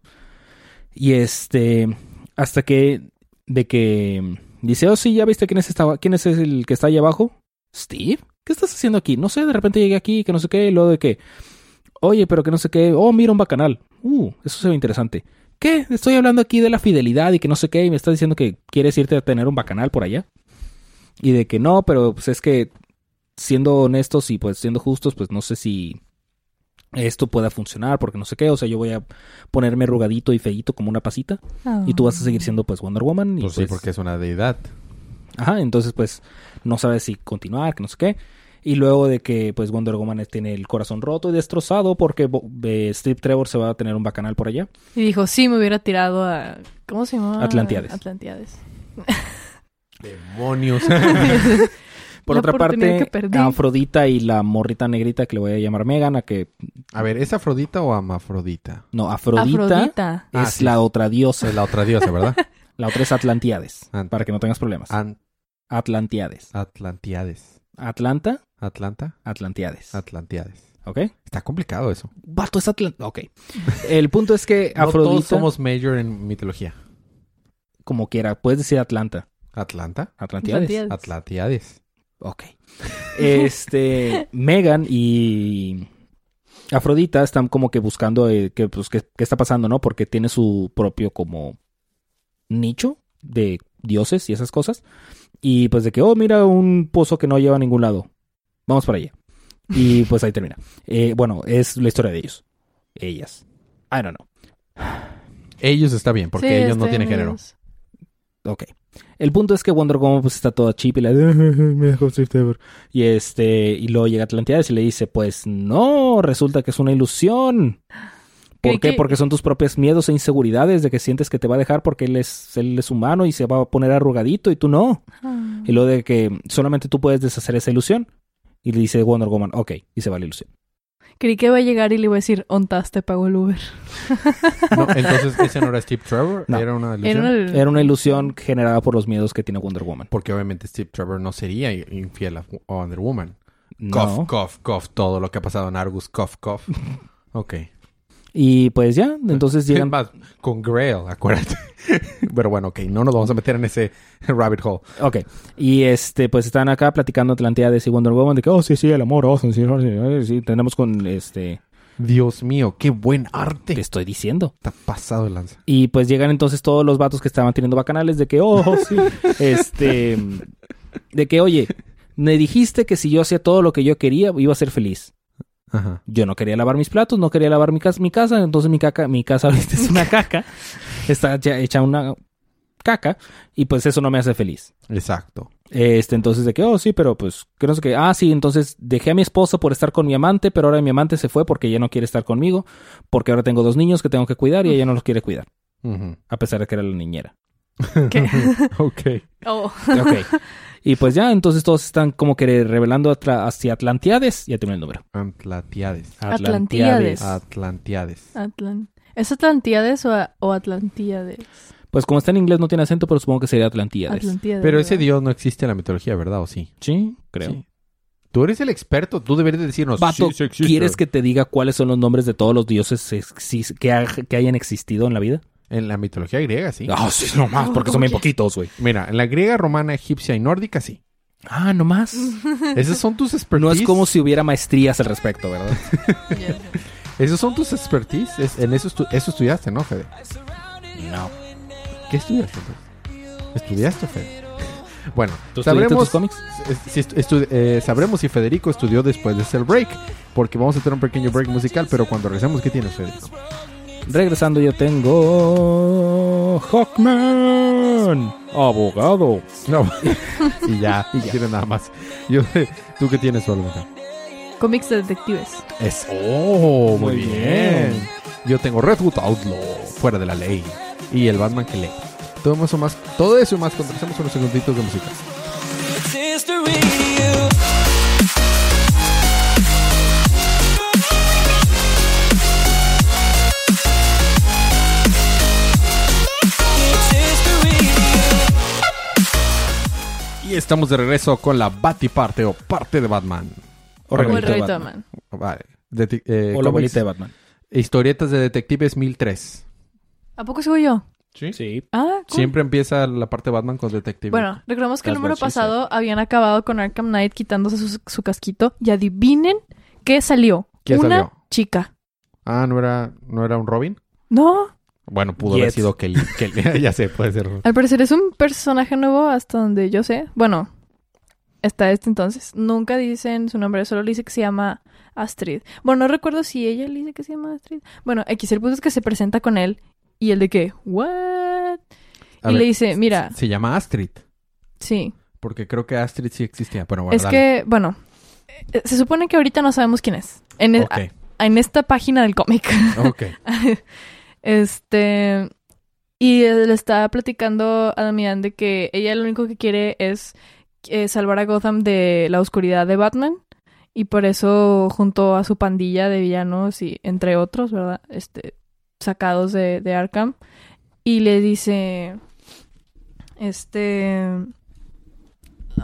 [SPEAKER 2] Y este, hasta que, de que dice, oh sí, ya viste quién es, esta, quién es el que está ahí abajo. Steve, ¿qué estás haciendo aquí? No sé, de repente llegué aquí, que no sé qué, y luego de que, oye, pero que no sé qué, oh, mira un bacanal. Uh, eso se ve interesante. ¿Qué? Estoy hablando aquí de la fidelidad y que no sé qué, y me estás diciendo que quieres irte a tener un bacanal por allá. Y de que no, pero pues es que, siendo honestos y pues siendo justos, pues no sé si esto pueda funcionar, porque no sé qué, o sea, yo voy a ponerme arrugadito y feíto como una pasita, y tú vas a seguir siendo pues Wonder Woman. Y,
[SPEAKER 1] Pues sí,
[SPEAKER 2] pues,
[SPEAKER 1] porque es una deidad.
[SPEAKER 2] Ajá, entonces pues no sabes si continuar, que no sé qué. Y luego de que pues Wonder Woman tiene el corazón roto y destrozado porque eh, Steve Trevor se va a tener un bacanal por allá.
[SPEAKER 3] Y dijo, sí, me hubiera tirado a... ¿Cómo se llama?
[SPEAKER 2] Atlantiades.
[SPEAKER 3] Atlantiades.
[SPEAKER 1] Demonios.
[SPEAKER 2] Por
[SPEAKER 3] La
[SPEAKER 2] otra parte. Afrodita y la morrita negrita que le voy a llamar Megan, a que
[SPEAKER 1] a ver, ¿es Afrodita o Amafrodita?
[SPEAKER 2] no, Afrodita,
[SPEAKER 3] Afrodita.
[SPEAKER 1] Ah,
[SPEAKER 2] es
[SPEAKER 1] sí.
[SPEAKER 2] la otra diosa.
[SPEAKER 1] Es la otra diosa, ¿verdad?
[SPEAKER 2] La otra es Atlantiades,
[SPEAKER 1] Ant-
[SPEAKER 2] para que no tengas problemas.
[SPEAKER 1] An-
[SPEAKER 2] Atlantiades.
[SPEAKER 1] Atlantiades.
[SPEAKER 2] Atlanta,
[SPEAKER 1] Atlanta.
[SPEAKER 2] Atlantiades.
[SPEAKER 1] Atlantiades.
[SPEAKER 2] ¿Ok?
[SPEAKER 1] Está complicado eso.
[SPEAKER 2] Vato es Atlanta. Ok. El punto es que
[SPEAKER 1] No
[SPEAKER 2] Afrodita,
[SPEAKER 1] todos somos major en mitología.
[SPEAKER 2] como quiera, puedes decir Atlanta.
[SPEAKER 1] Atlanta.
[SPEAKER 2] Atlantiades.
[SPEAKER 3] Atlantiades.
[SPEAKER 1] Atlantiades.
[SPEAKER 2] Ok. Este, Megan y Afrodita están como que buscando eh, que, pues, qué, qué está pasando, ¿no? Porque tiene su propio como nicho de dioses y esas cosas. Y pues de que, oh, mira un pozo que no lleva a ningún lado. Vamos para allá. Y pues ahí termina. Eh, bueno, es la historia de ellos. Ellas. I don't know.
[SPEAKER 1] Ellos está bien, porque
[SPEAKER 3] Sí,
[SPEAKER 1] ellos no tienen
[SPEAKER 3] bien,
[SPEAKER 1] género.
[SPEAKER 2] Ok. El punto es que Wonder Woman pues está toda chip y la me dejó Swift Ever. Y este, y luego llega Atlantiades y le dice, pues no, resulta que es una ilusión. ¿Por qué?
[SPEAKER 3] que-
[SPEAKER 2] Porque son tus propios miedos e inseguridades de que sientes que te va a dejar porque él es, él es humano y se va a poner arrugadito y tú no.
[SPEAKER 3] Ah.
[SPEAKER 2] Y lo de que solamente tú puedes deshacer esa ilusión. Y le dice Wonder Woman, ok, y se va la ilusión.
[SPEAKER 3] Creí que iba a llegar y le iba a decir, ontas, te pago el Uber.
[SPEAKER 1] No, entonces, ¿ese no era Steve Trevor?
[SPEAKER 2] No.
[SPEAKER 1] Era una
[SPEAKER 3] Era
[SPEAKER 1] ilusión.
[SPEAKER 3] una-
[SPEAKER 2] Era una ilusión generada por los miedos que tiene Wonder Woman.
[SPEAKER 1] Porque obviamente Steve Trevor no sería infiel a a Wonder Woman.
[SPEAKER 2] No.
[SPEAKER 1] Cough, cough, cough. Todo lo que ha pasado en Argus, cough, cough. Ok.
[SPEAKER 2] Y pues ya, entonces
[SPEAKER 1] Es
[SPEAKER 2] llegan...
[SPEAKER 1] más, con Grail, acuérdate. Pero bueno, ok. No nos vamos a meter en ese rabbit hole.
[SPEAKER 2] Ok. Y este, pues están acá platicando Atlantiades y Wonder Woman de que, oh, sí, sí, el amor, oh, sí, sí, sí, sí, tenemos con este...
[SPEAKER 1] Dios mío, qué buen arte.
[SPEAKER 2] Te estoy diciendo.
[SPEAKER 1] Está pasado de lanza.
[SPEAKER 2] Y pues llegan entonces todos los vatos que estaban teniendo bacanales de que, oh, sí, este, de que, oye, me dijiste que si yo hacía todo lo que yo quería, iba a ser feliz.
[SPEAKER 1] Ajá.
[SPEAKER 2] Yo no quería lavar mis platos, no quería lavar mi casa, mi casa entonces mi caca, mi casa es una caca, está ya hecha una caca, y pues eso no me hace feliz.
[SPEAKER 1] Exacto.
[SPEAKER 2] Este, entonces de que, oh, sí, pero pues, que no sé qué. Ah, sí, entonces dejé a mi esposa por estar con mi amante, pero ahora mi amante se fue porque ella no quiere estar conmigo, porque ahora tengo dos niños que tengo que cuidar y ella no los quiere cuidar, a pesar de que era la niñera.
[SPEAKER 3] ¿Qué?
[SPEAKER 1] ok.
[SPEAKER 3] Oh.
[SPEAKER 2] Ok. y pues ya, entonces todos están como que revelando hacia Atlantiades. Ya tengo el número.
[SPEAKER 1] Atlantiades.
[SPEAKER 3] Atlantiades.
[SPEAKER 1] Atlantiades.
[SPEAKER 3] Atlan- ¿Es Atlantiades o, o Atlantíades?
[SPEAKER 2] Pues como está en inglés no tiene acento, pero supongo que sería Atlantiades.
[SPEAKER 3] Atlantíades.
[SPEAKER 1] Pero ese
[SPEAKER 3] ¿verdad?
[SPEAKER 1] dios no existe en la mitología, ¿verdad? ¿O sí?
[SPEAKER 2] Sí, creo.
[SPEAKER 1] Sí. Tú eres el experto. Tú deberías decirnos.
[SPEAKER 2] Vato,
[SPEAKER 1] sí, sí existe.
[SPEAKER 2] ¿quieres que te diga cuáles son los nombres de todos los dioses que hayan existido en la vida?
[SPEAKER 1] En la mitología griega, sí.
[SPEAKER 2] Ah, sí, no más, porque son bien poquitos, güey.
[SPEAKER 1] Mira, en la griega, romana, egipcia y nórdica, sí.
[SPEAKER 2] Ah, no más.
[SPEAKER 1] Esos son tus expertise.
[SPEAKER 2] No es como si hubiera maestrías al respecto, ¿verdad?
[SPEAKER 1] Esos son tus expertise. Es- en eso, estu- eso estudiaste, ¿no, Fede?
[SPEAKER 2] No.
[SPEAKER 1] ¿Qué estudiaste, entonces? ¿Estudiaste, Fede? Bueno,
[SPEAKER 2] ¿Tú estudiaste
[SPEAKER 1] sabremos,
[SPEAKER 2] tus cómics?
[SPEAKER 1] si estu- estu- eh, sabremos si Federico estudió después de hacer break. Porque vamos a tener un pequeño break musical. Pero cuando regresemos, ¿qué tienes, Federico?
[SPEAKER 2] Regresando yo tengo... Hawkman. Abogado.
[SPEAKER 1] No. y ya, y ya. tienes nada más. Yo, ¿Tú qué tienes, Olga?
[SPEAKER 3] Cómics de detectives.
[SPEAKER 1] Es. ¡Oh! Muy,
[SPEAKER 2] Muy
[SPEAKER 1] bien.
[SPEAKER 2] bien.
[SPEAKER 1] Yo tengo Redwood Outlaw, fuera de la ley. Y el Batman que lee. Todo eso más, todo eso más hacemos unos segunditos de música. Y estamos de regreso con la Batiparte o parte de Batman.
[SPEAKER 2] O
[SPEAKER 3] Como el
[SPEAKER 2] de
[SPEAKER 3] rey
[SPEAKER 2] Batman.
[SPEAKER 3] Batman.
[SPEAKER 1] Vale. Deti- eh,
[SPEAKER 2] O la abuelita de Batman.
[SPEAKER 1] Historietas de detectives 1003.
[SPEAKER 3] ¿A poco sigo yo?
[SPEAKER 1] ¿Sí?
[SPEAKER 2] Sí.
[SPEAKER 3] Ah, cool.
[SPEAKER 1] Siempre empieza la parte de Batman con detective.
[SPEAKER 3] Bueno, recordemos que el número pasado habían acabado con Arkham Knight quitándose su, su casquito y adivinen qué salió.
[SPEAKER 1] ¿Qué
[SPEAKER 3] Una
[SPEAKER 1] salió?
[SPEAKER 3] chica.
[SPEAKER 1] Ah, ¿no era, ¿no era un Robin?
[SPEAKER 3] No,
[SPEAKER 1] Bueno, pudo haber sido Kelly. Kelly. ya sé, puede ser.
[SPEAKER 3] al parecer es un personaje nuevo hasta donde yo sé. Bueno, hasta este entonces. Nunca dicen su nombre, solo le dice que se llama Astrid. Bueno, no recuerdo si ella le dice que se llama Astrid. Bueno, X, el punto es que se presenta con él y el de que, ¿what?
[SPEAKER 1] A
[SPEAKER 3] y
[SPEAKER 1] ver,
[SPEAKER 3] le dice, mira,
[SPEAKER 1] Se llama Astrid.
[SPEAKER 3] sí,
[SPEAKER 1] Porque creo que Astrid sí existía. Pero bueno,
[SPEAKER 3] es
[SPEAKER 1] dale.
[SPEAKER 3] que, bueno, eh, se supone que ahorita no sabemos quién es. En, e-
[SPEAKER 1] Ok,
[SPEAKER 3] en esta página del cómic.
[SPEAKER 1] ok.
[SPEAKER 3] este. Y le está platicando a Damián de que ella lo único que quiere es eh, salvar a Gotham de la oscuridad de Batman. Y por eso, junto a su pandilla de villanos y entre otros, ¿verdad? Este, sacados de, de Arkham. Y le dice. Este.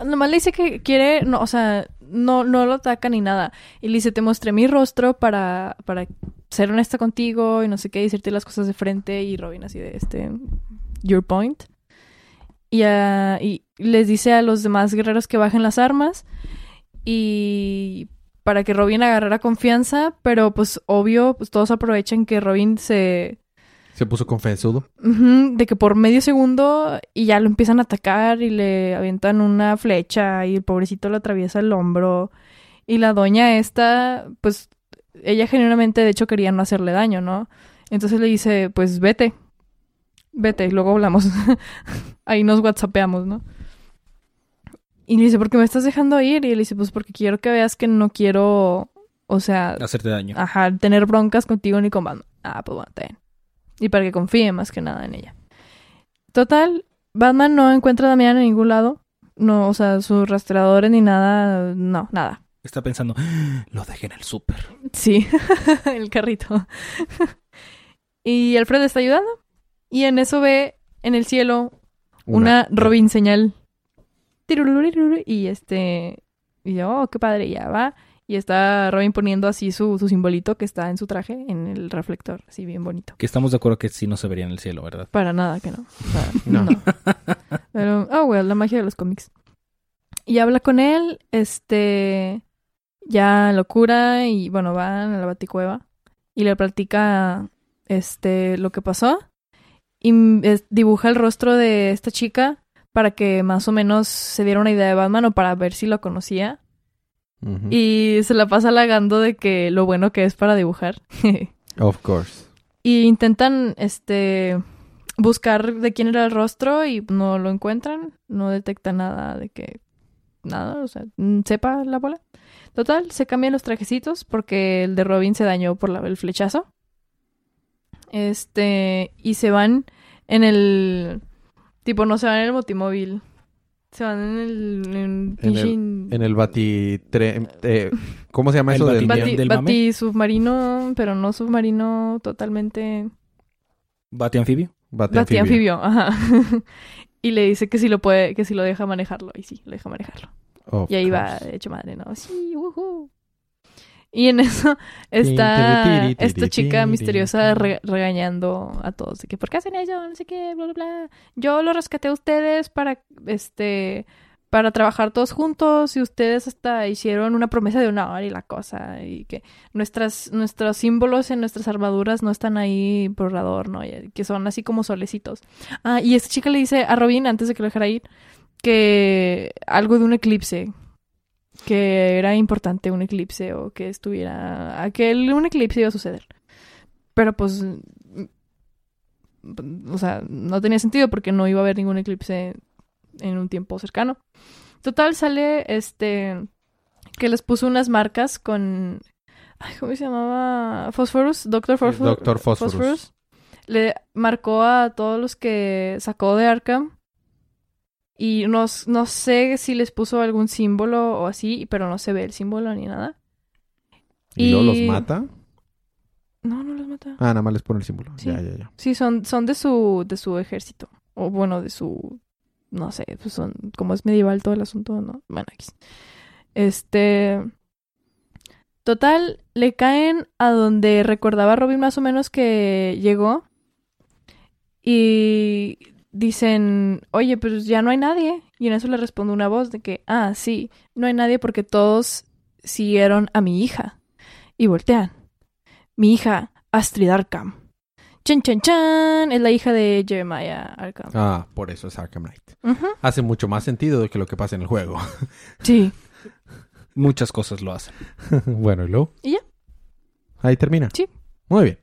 [SPEAKER 3] Nomás le dice que quiere. No, o sea, no, no lo ataca ni nada. Y le dice: Te mostré mi rostro para, para ser honesta contigo y no sé qué, decirte las cosas de frente. Y Robin, así de este. Your point. Y, ah, y les dice a los demás guerreros que bajen las armas. Y para que Robin agarrara confianza. Pero pues obvio, pues todos aprovechan que Robin se.
[SPEAKER 1] Se puso confesudo.
[SPEAKER 3] Ujú, de que por medio segundo y ya lo empiezan a atacar y le avientan una flecha y el pobrecito le atraviesa el hombro. Y la doña esta, pues ella genuinamente de hecho quería no hacerle daño, ¿no? Entonces le dice, pues vete. vete, luego hablamos. Ahí nos whatsappeamos, ¿no? Y le dice, ¿por qué me estás dejando ir? Y él dice, pues porque quiero que veas que no quiero, o sea,
[SPEAKER 2] Hacerte daño.
[SPEAKER 3] ajá, tener broncas contigo ni con Batman. Ah, pues bueno. Y para que confíe más que nada en ella. Total, Batman no encuentra a Damián en ningún lado. No, o sea, sus rastreadores ni nada, no, nada.
[SPEAKER 2] Está pensando, "Ah, lo dejé en el súper.
[SPEAKER 3] Sí, el carrito. y Alfred está ayudando. Y en eso ve en el cielo una, Robin señal. Y este. Y yo, oh, qué padre, ya va. Y está Robin poniendo así su, su simbolito que está en su traje, en el reflector, así bien bonito.
[SPEAKER 2] Que estamos de acuerdo que sí no se vería en el cielo, ¿verdad?
[SPEAKER 3] Para nada que no. O sea,
[SPEAKER 1] No.
[SPEAKER 3] no. Pero, oh, well, la magia de los cómics. Y habla con él, este, ya locura y bueno, van a la baticueva y le platica, este, lo que pasó y es- dibuja el rostro de esta chica para que más o menos se diera una idea de Batman o para ver si lo conocía y se la pasa halagando de que lo bueno que es para dibujar.
[SPEAKER 1] Of course.
[SPEAKER 3] Y intentan, este, buscar de quién era el rostro y no lo encuentran. No detectan nada de que, nada, o sea, sepa la bola. Total, se cambian los trajecitos porque el de Robin se dañó por la- el flechazo. Este, y se van en el, tipo, no se van en el motimóvil. Se van en el, en,
[SPEAKER 1] En
[SPEAKER 3] pinche-
[SPEAKER 1] En el batitre... eh, ¿Cómo se llama
[SPEAKER 2] El
[SPEAKER 1] eso? del-
[SPEAKER 2] bati-
[SPEAKER 3] bati,
[SPEAKER 2] del mame.
[SPEAKER 3] bati submarino, pero no submarino totalmente
[SPEAKER 2] Bati anfibio.
[SPEAKER 1] bati
[SPEAKER 3] Bati
[SPEAKER 1] anfibio.
[SPEAKER 3] anfibio, ajá. y le dice que si lo puede, que si lo deja manejarlo. Y sí, lo deja manejarlo.
[SPEAKER 1] Of
[SPEAKER 3] Y ahí va,
[SPEAKER 1] course.
[SPEAKER 3] hecho madre, ¿no? Sí, ujú. Y en eso está esta chica misteriosa re- regañando a todos. De que, ¿por qué hacen eso? No sé qué, bla, bla, bla. Yo lo rescaté a ustedes para, este, para trabajar todos juntos y ustedes hasta hicieron una promesa de honor y la cosa. Y que nuestras, nuestros símbolos en nuestras armaduras no están ahí por adorno, y que son así como solecitos. Ah, y esta chica le dice a Robin, antes de que lo dejara ir, que algo de un eclipse. Que era importante un eclipse o que estuviera. a que el- un eclipse iba a suceder. Pero pues. mm, O sea, no tenía sentido porque no iba a haber ningún eclipse en un tiempo cercano. Total, sale este. Que les puso unas marcas con. Ay, ¿Cómo se llamaba? Phosphorus, Doctor Phosphorus.
[SPEAKER 1] Phosphorus.
[SPEAKER 3] Le marcó a todos los que sacó de Arkham. Y no, no sé si les puso algún símbolo o así, pero no se ve el símbolo ni nada.
[SPEAKER 1] ¿Y luego los
[SPEAKER 3] Y-
[SPEAKER 1] mata?
[SPEAKER 3] No, no los mata.
[SPEAKER 1] Ah, nada más les pone el símbolo.
[SPEAKER 3] Sí.
[SPEAKER 1] Ya, ya, ya.
[SPEAKER 3] Sí, son, son de su, de su ejército. O bueno, de su. No sé, pues son. Como es medieval todo el asunto, ¿no? Bueno, X. Este. Total, le caen a donde recordaba Robin más o menos que llegó. Y dicen, oye, pues ya no hay nadie. Y en eso le responde una voz de que, ah, sí, no hay nadie porque todos siguieron a mi hija. Y voltean. Mi hija, Astrid Arkham. Chan, chan, chan. Es la hija de Jeremiah Arkham.
[SPEAKER 1] Ah, por eso es Arkham Knight. Hace mucho más sentido de que lo que pasa en el juego.
[SPEAKER 3] Sí.
[SPEAKER 2] Muchas cosas lo hacen.
[SPEAKER 1] bueno, ¿y luego?
[SPEAKER 3] ¿Y ya?
[SPEAKER 1] Ahí termina.
[SPEAKER 3] Sí.
[SPEAKER 1] Muy bien.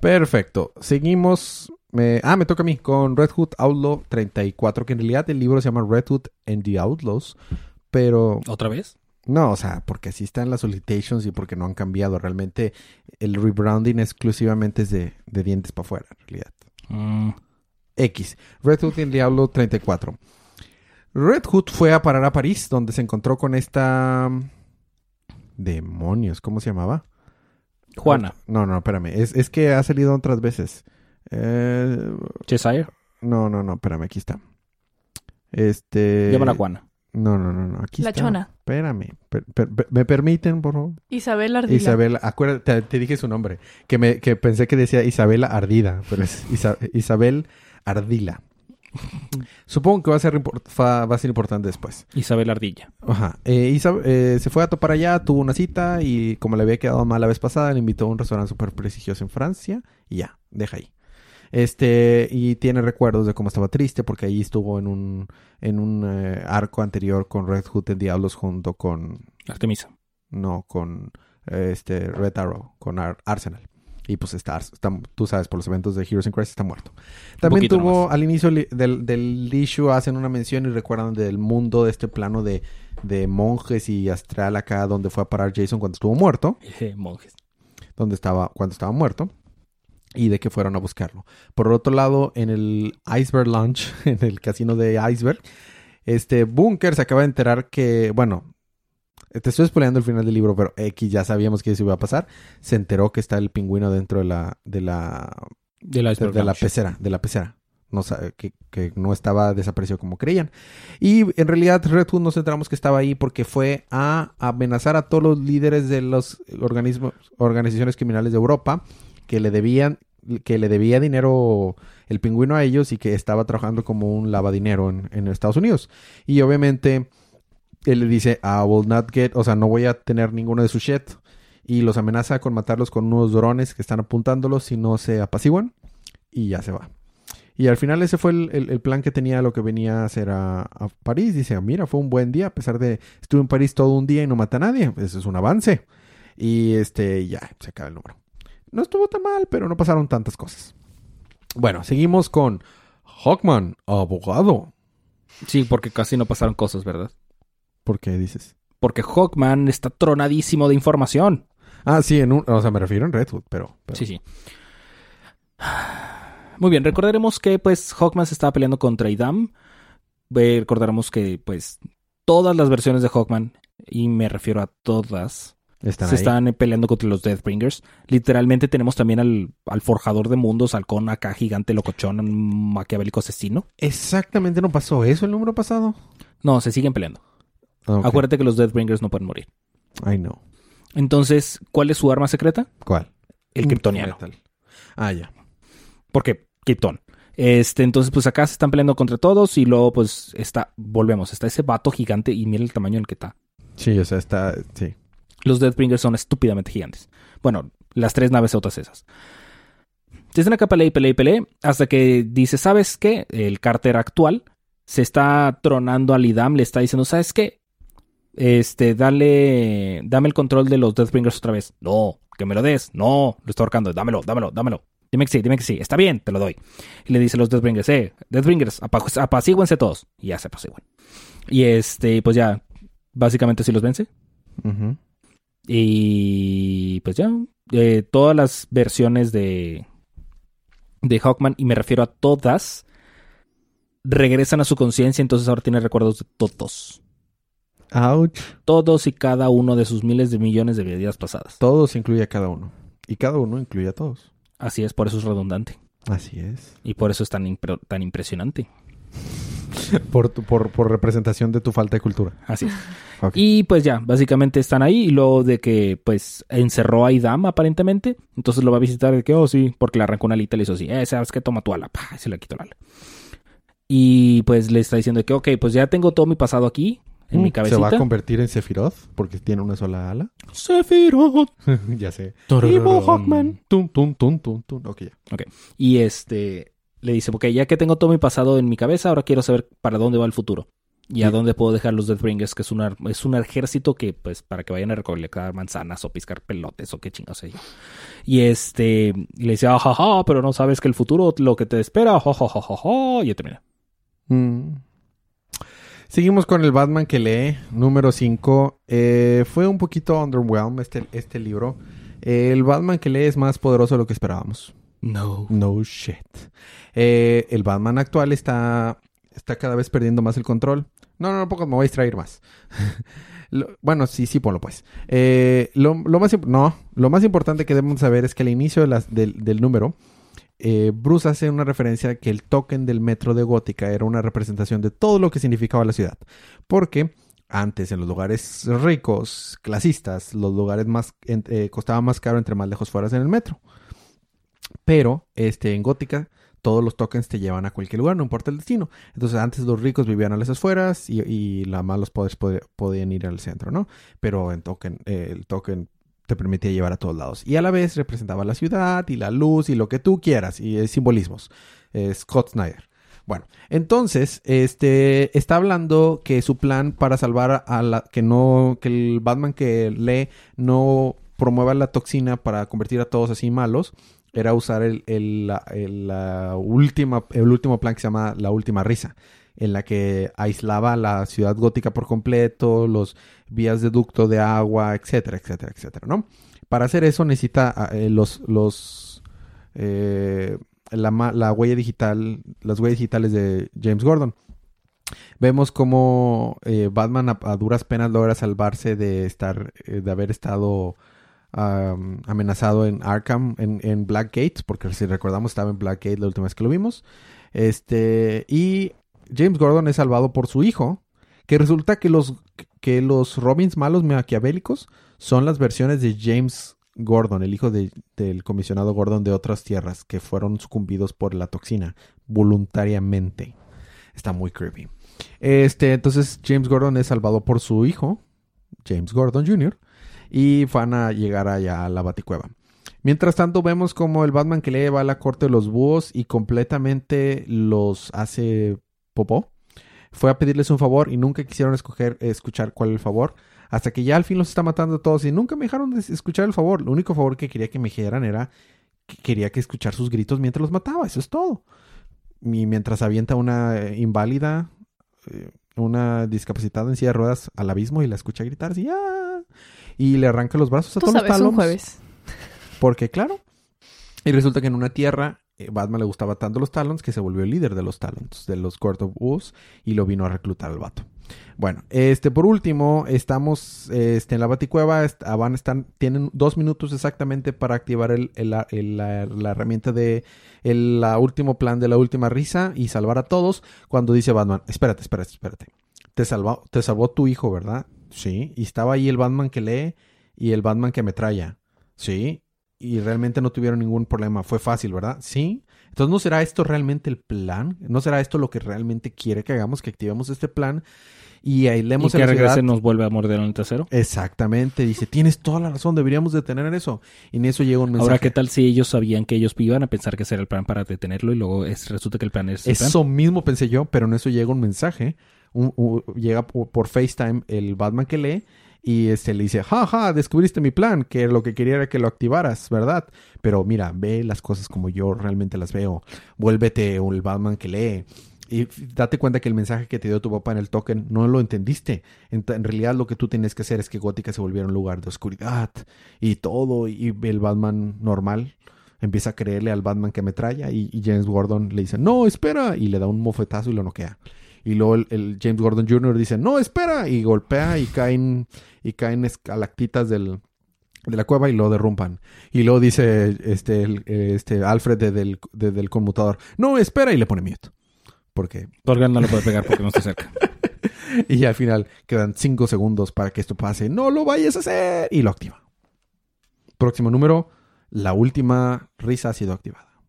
[SPEAKER 1] Perfecto. Seguimos. Me- Ah, me toca a mí con Red Hood Outlaw 34, que en realidad el libro se llama Red Hood and the Outlaws. Pero
[SPEAKER 2] ¿Otra vez?
[SPEAKER 1] no, o sea, porque así están las solicitations y porque no han cambiado. Realmente el rebranding exclusivamente es de, de dientes para afuera, en realidad.
[SPEAKER 2] Mm,
[SPEAKER 1] X. Red Hood and the Outlaw 34. Red Hood fue a parar a París, donde se encontró con esta... Demonios, ¿cómo se llamaba?
[SPEAKER 2] Juana.
[SPEAKER 1] No, no, espérame. Es, es que ha salido otras veces. Eh,
[SPEAKER 2] Cheshire.
[SPEAKER 1] no, no, no, espérame, aquí está. Este.
[SPEAKER 2] Llámala a Juana.
[SPEAKER 1] No, no, no, no. Aquí
[SPEAKER 3] La
[SPEAKER 1] está.
[SPEAKER 3] chona.
[SPEAKER 1] Espérame. per- per- per- ¿Me permiten, por favor?
[SPEAKER 3] Isabel Ardila.
[SPEAKER 1] Isabel, acuérdate, te, te dije su nombre. Que, me, que pensé que decía Isabela Ardida, pero es Isa- Isabel Ardila. Supongo que va a ser, va a ser importante después.
[SPEAKER 2] Isabel Ardilla.
[SPEAKER 1] Ajá. Eh, Isa- eh, se fue a topar allá, tuvo una cita y como le había quedado mal la vez pasada, le invitó a un restaurante súper prestigioso en Francia y ya, deja ahí. Este, y tiene recuerdos de cómo estaba triste porque ahí estuvo en un, en un eh, arco anterior con Red Hood and Diablos junto con,
[SPEAKER 2] Artemisa.
[SPEAKER 1] no, con eh, este Red Arrow, con Ar- Arsenal. Y pues está, está- tú sabes, por los eventos de Heroes in Crisis está muerto. También tuvo,
[SPEAKER 2] nomás.
[SPEAKER 1] al inicio del, del issue, hacen una mención y recuerdan del mundo de este plano de, de monjes y astral acá donde fue a parar Jason cuando estuvo muerto.
[SPEAKER 2] Monjes.
[SPEAKER 1] donde estaba cuando estaba muerto y de que fueron a buscarlo. Por otro lado, en el Iceberg Lounge, en el casino de Iceberg, este Bunker se acaba de enterar que, bueno, te estoy spoileando el final del libro, pero X ya sabíamos que eso iba a pasar. Se enteró que está el pingüino dentro de la de la
[SPEAKER 2] De la,
[SPEAKER 1] de, de la pecera, de la pecera. No que, que no estaba desaparecido como creían. Y en realidad Red Hood nos enteramos que estaba ahí porque fue a amenazar a todos los líderes de los organismos, organizaciones criminales de Europa que le debían, que le debía dinero el pingüino a ellos y que estaba trabajando como un lavadinero en, en Estados Unidos. Y obviamente él le dice, I will not get, o sea, no voy a tener ninguno de su shit. Y los amenaza con matarlos con unos drones que están apuntándolos si no se apaciguan. Y ya se va. Y al final ese fue el, el- el plan que tenía lo que venía a hacer a, a París. Dice, mira, fue un buen día. A pesar de estuve en París todo un día y no mata a nadie. Eso es un avance. Y este, ya, se acaba el número. No estuvo tan mal, pero no pasaron tantas cosas. Bueno, seguimos con Hawkman, abogado.
[SPEAKER 2] Sí, porque casi no pasaron cosas, ¿verdad?
[SPEAKER 1] ¿Por qué dices?
[SPEAKER 2] Porque Hawkman está tronadísimo de información.
[SPEAKER 1] Ah, sí, en un, o sea, me refiero en Redwood, pero, pero-
[SPEAKER 2] Sí, sí. Muy bien, recordaremos que pues Hawkman se estaba peleando contra Idam. Eh, recordaremos que pues todas las versiones de Hawkman, y me refiero a todas,
[SPEAKER 1] están
[SPEAKER 2] se
[SPEAKER 1] ahí.
[SPEAKER 2] están eh, peleando contra los Deathbringers. Literalmente tenemos también al, al forjador de mundos, halcón acá gigante locochón, maquiavélico asesino.
[SPEAKER 1] Exactamente, ¿no pasó eso el número pasado?
[SPEAKER 2] No, se siguen peleando.
[SPEAKER 1] Ah.
[SPEAKER 2] Acuérdate que los Deathbringers no pueden morir.
[SPEAKER 1] I know.
[SPEAKER 2] Entonces, ¿cuál es su arma secreta?
[SPEAKER 1] ¿Cuál?
[SPEAKER 2] El kryptoniano.
[SPEAKER 1] Ah, ya.
[SPEAKER 2] Porque Krypton. Este, entonces, pues acá se están peleando contra todos y luego, pues, está, volvemos, está ese vato gigante y mira el tamaño en el que está.
[SPEAKER 1] Sí, o sea, está, sí.
[SPEAKER 2] Los Deathbringers son estúpidamente gigantes. Bueno, las tres naves otras esas. Se están acá pelea y pelea hasta que dice, ¿sabes qué? El Carter actual se está tronando al IDAM, le está diciendo, ¿sabes qué? Este, dale, dame el control de los Deathbringers otra vez. No, que me lo des. No, lo está ahorcando. Dámelo, dámelo, dámelo. Dime que sí, dime que sí. Está bien, te lo doy. Y le dice a los Deathbringers, eh, Deathbringers, apa- apacíguense todos. Y ya se apaciguan. Y este, pues ya, básicamente sí los vence.
[SPEAKER 1] Ujú.
[SPEAKER 2] Y pues ya, eh, todas las versiones de, de Hawkman, y me refiero a todas, regresan a su conciencia, entonces ahora tiene recuerdos de todos.
[SPEAKER 1] Ouch.
[SPEAKER 2] Todos y cada uno de sus miles de millones de vidas pasadas.
[SPEAKER 1] Todos incluye a cada uno. Y cada uno incluye a todos.
[SPEAKER 2] Así es, por eso es redundante.
[SPEAKER 1] Así es.
[SPEAKER 2] Y por eso es tan, impre- tan impresionante.
[SPEAKER 1] Por, tu- por, por representación de tu falta de cultura.
[SPEAKER 2] Así es.
[SPEAKER 1] Ok.
[SPEAKER 2] Y pues ya, básicamente están ahí. Y luego de que pues encerró a Idam aparentemente. Entonces lo va a visitar de que, oh sí, porque le arrancó una alita y le hizo así. Eh, sabes que toma tu ala. Pa, y se le quitó la ala. Y pues le está diciendo de que, ok, pues ya tengo todo mi pasado aquí. En mi
[SPEAKER 1] Mm,
[SPEAKER 2] cabecita.
[SPEAKER 1] ¿Se va a convertir en Sephiroth? Porque tiene una sola ala.
[SPEAKER 2] Sephiroth.
[SPEAKER 1] ya sé. Evil Hawkman. Tum, tum, tum, tum, tum. Ok, ya.
[SPEAKER 2] Y este le dice, ok, ya que tengo todo mi pasado en mi cabeza, ahora quiero saber para dónde va el futuro. Y a dónde puedo dejar los Deathbringers, que es, una, es un ejército que, pues, para que vayan a recolectar manzanas o piscar pelotes o qué chingados yo. Y este, y le dice, ajaja, pero no sabes que el futuro, lo que te espera, jajajaja, y ya termina.
[SPEAKER 1] Mm. Seguimos con el Batman que lee, número 5. fue un poquito underwhelmed este, este libro. el Batman que lee es más poderoso de lo que esperábamos.
[SPEAKER 2] No.
[SPEAKER 1] No shit. Eh, el Batman actual está, está cada vez perdiendo más el control. No, no, no, poco me voy a distraer más. Bueno, sí, sí, ponlo pues. Eh, lo, más, no, lo más importante que debemos saber es que al inicio de las- del, número, eh, Bruce hace una referencia a que el token del metro de Gótica era una representación de todo lo que significaba la ciudad. Porque antes, en los lugares ricos, clasistas, los lugares más eh, costaba más caro entre más lejos fueras en el metro. Pero este, en Gótica, todos los tokens te llevan a cualquier lugar, no importa el destino. Entonces, antes los ricos vivían a las afueras y, y los pobres pod- podían ir al centro, ¿no? Pero en token, eh, el token te permitía llevar a todos lados. Y a la vez representaba la ciudad y la luz y lo que tú quieras, y eh, simbolismos. Eh, Scott Snyder. Bueno, entonces, este está hablando que su plan para salvar a la que no, que el Batman que lee no promueva la toxina para convertir a todos así malos era usar el, el- la, última, el último plan que se llama la última risa, en la que aislaba la ciudad gótica por completo, los vías de ducto de agua, etcétera, etcétera, etcétera, ¿no? Para hacer eso necesita ah, eh, los, los eh, la, la huella digital, las huellas digitales de James Gordon. Vemos cómo eh, Batman a, a duras penas logra salvarse de estar, de haber estado am, amenazado en Arkham, en, en Blackgate, porque si recordamos estaba en Blackgate la última vez que lo vimos. Este, y James Gordon es salvado por su hijo, que resulta que los, que los Robins malos maquiavélicos son las versiones de James Gordon, el hijo de- del comisionado Gordon de otras tierras, que fueron sucumbidos por la toxina voluntariamente. Está muy creepy. Este, entonces James Gordon es salvado por su hijo, James Gordon Jr., y van a llegar allá a la baticueva. Mientras tanto, vemos como el Batman que le va a la corte de los búhos y completamente los hace popó. Fue a pedirles un favor y nunca quisieron escoger, escuchar cuál es el favor. Hasta que ya al fin los está matando a todos y nunca me dejaron de escuchar el favor. Lo único favor que quería que me dijeran era que quería que escuchar sus gritos mientras los mataba. Eso es todo. Y mientras avienta una eh, inválida, eh, una discapacitada en silla de ruedas al abismo y la escucha gritar así, ¡ah! Y le arranca los brazos a
[SPEAKER 3] Tú
[SPEAKER 1] todos los
[SPEAKER 3] sabes, un jueves.
[SPEAKER 1] Porque, claro. Y resulta que en una tierra, eh, Batman le gustaba tanto los Talons que se volvió el líder de los Talons, de los Court of Wolves, y lo vino a reclutar al vato. Bueno, este, por último, estamos este, en la Baticueva. ah, van, están, tienen dos minutos exactamente para activar el, el- la- el- la, la herramienta de el la último plan de la última risa y salvar a todos. Cuando dice Batman, espérate, espérate, espérate. Te salvó, te salvó tu hijo, ¿verdad? Sí. Y estaba ahí el Batman que lee y el Batman que ametralla. Sí. Y realmente no tuvieron ningún problema. Fue fácil, ¿verdad? Sí. Entonces, ¿no será esto realmente el plan? ¿No será esto lo que realmente quiere que hagamos? Que activemos este plan y
[SPEAKER 2] Y
[SPEAKER 1] aislemos
[SPEAKER 2] que
[SPEAKER 1] a la ciudad?
[SPEAKER 2] regrese nos vuelve a morder en el trasero.
[SPEAKER 1] Exactamente. Dice, tienes toda la razón. Deberíamos detener eso. Y en eso llega un mensaje.
[SPEAKER 2] Ahora, ¿qué tal si ellos sabían que ellos iban a pensar que ese era el plan para detenerlo y luego es, resulta que el plan es plan?
[SPEAKER 1] Eso mismo pensé yo, pero en eso llega un mensaje. Llega por, FaceTime el Batman que lee y este le dice, jaja, descubriste mi plan, que lo que quería era que lo activaras, ¿verdad? Pero mira, ve las cosas como yo realmente las veo. Vuélvete el Batman que lee. Y date cuenta que el mensaje que te dio tu papá en el token no lo entendiste. En, realidad lo que tú tienes que hacer es que Gótica se volviera un lugar de oscuridad y todo. Y el Batman normal empieza a creerle al Batman que y, y James Gordon le dice, no, espera, y le da un mofetazo y lo noquea. Y luego el, el James Gordon Jr. dice, no, espera, y golpea y caen, y caen escalactitas del, de la cueva y lo derrumpan. Y luego dice este, el- este Alfred desde el, desde el conmutador, no, espera, y le pone miedo. Porque
[SPEAKER 2] él no lo puede pegar porque no está cerca.
[SPEAKER 1] y al final quedan cinco segundos para que esto pase. No lo vayas a hacer. Y lo activa. Próximo número. La última risa ha sido activada.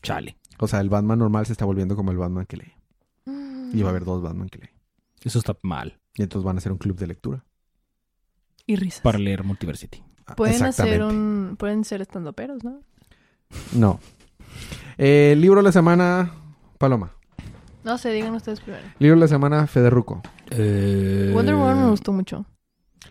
[SPEAKER 2] Chale.
[SPEAKER 1] O sea, el Batman normal se está volviendo como el Batman que lee. Y va a haber dos Batman que lee.
[SPEAKER 2] Eso está mal
[SPEAKER 1] Y entonces van a hacer un club de lectura.
[SPEAKER 3] Y risas.
[SPEAKER 2] para leer Multiversity.
[SPEAKER 1] Ah,
[SPEAKER 3] Pueden hacer un... Pueden ser estandoperos, ¿no?
[SPEAKER 1] No. Eh, libro de la semana. Paloma.
[SPEAKER 3] No sé, digan ustedes primero.
[SPEAKER 1] Libro de la semana. Federuco.
[SPEAKER 3] Wonder Woman me gustó mucho.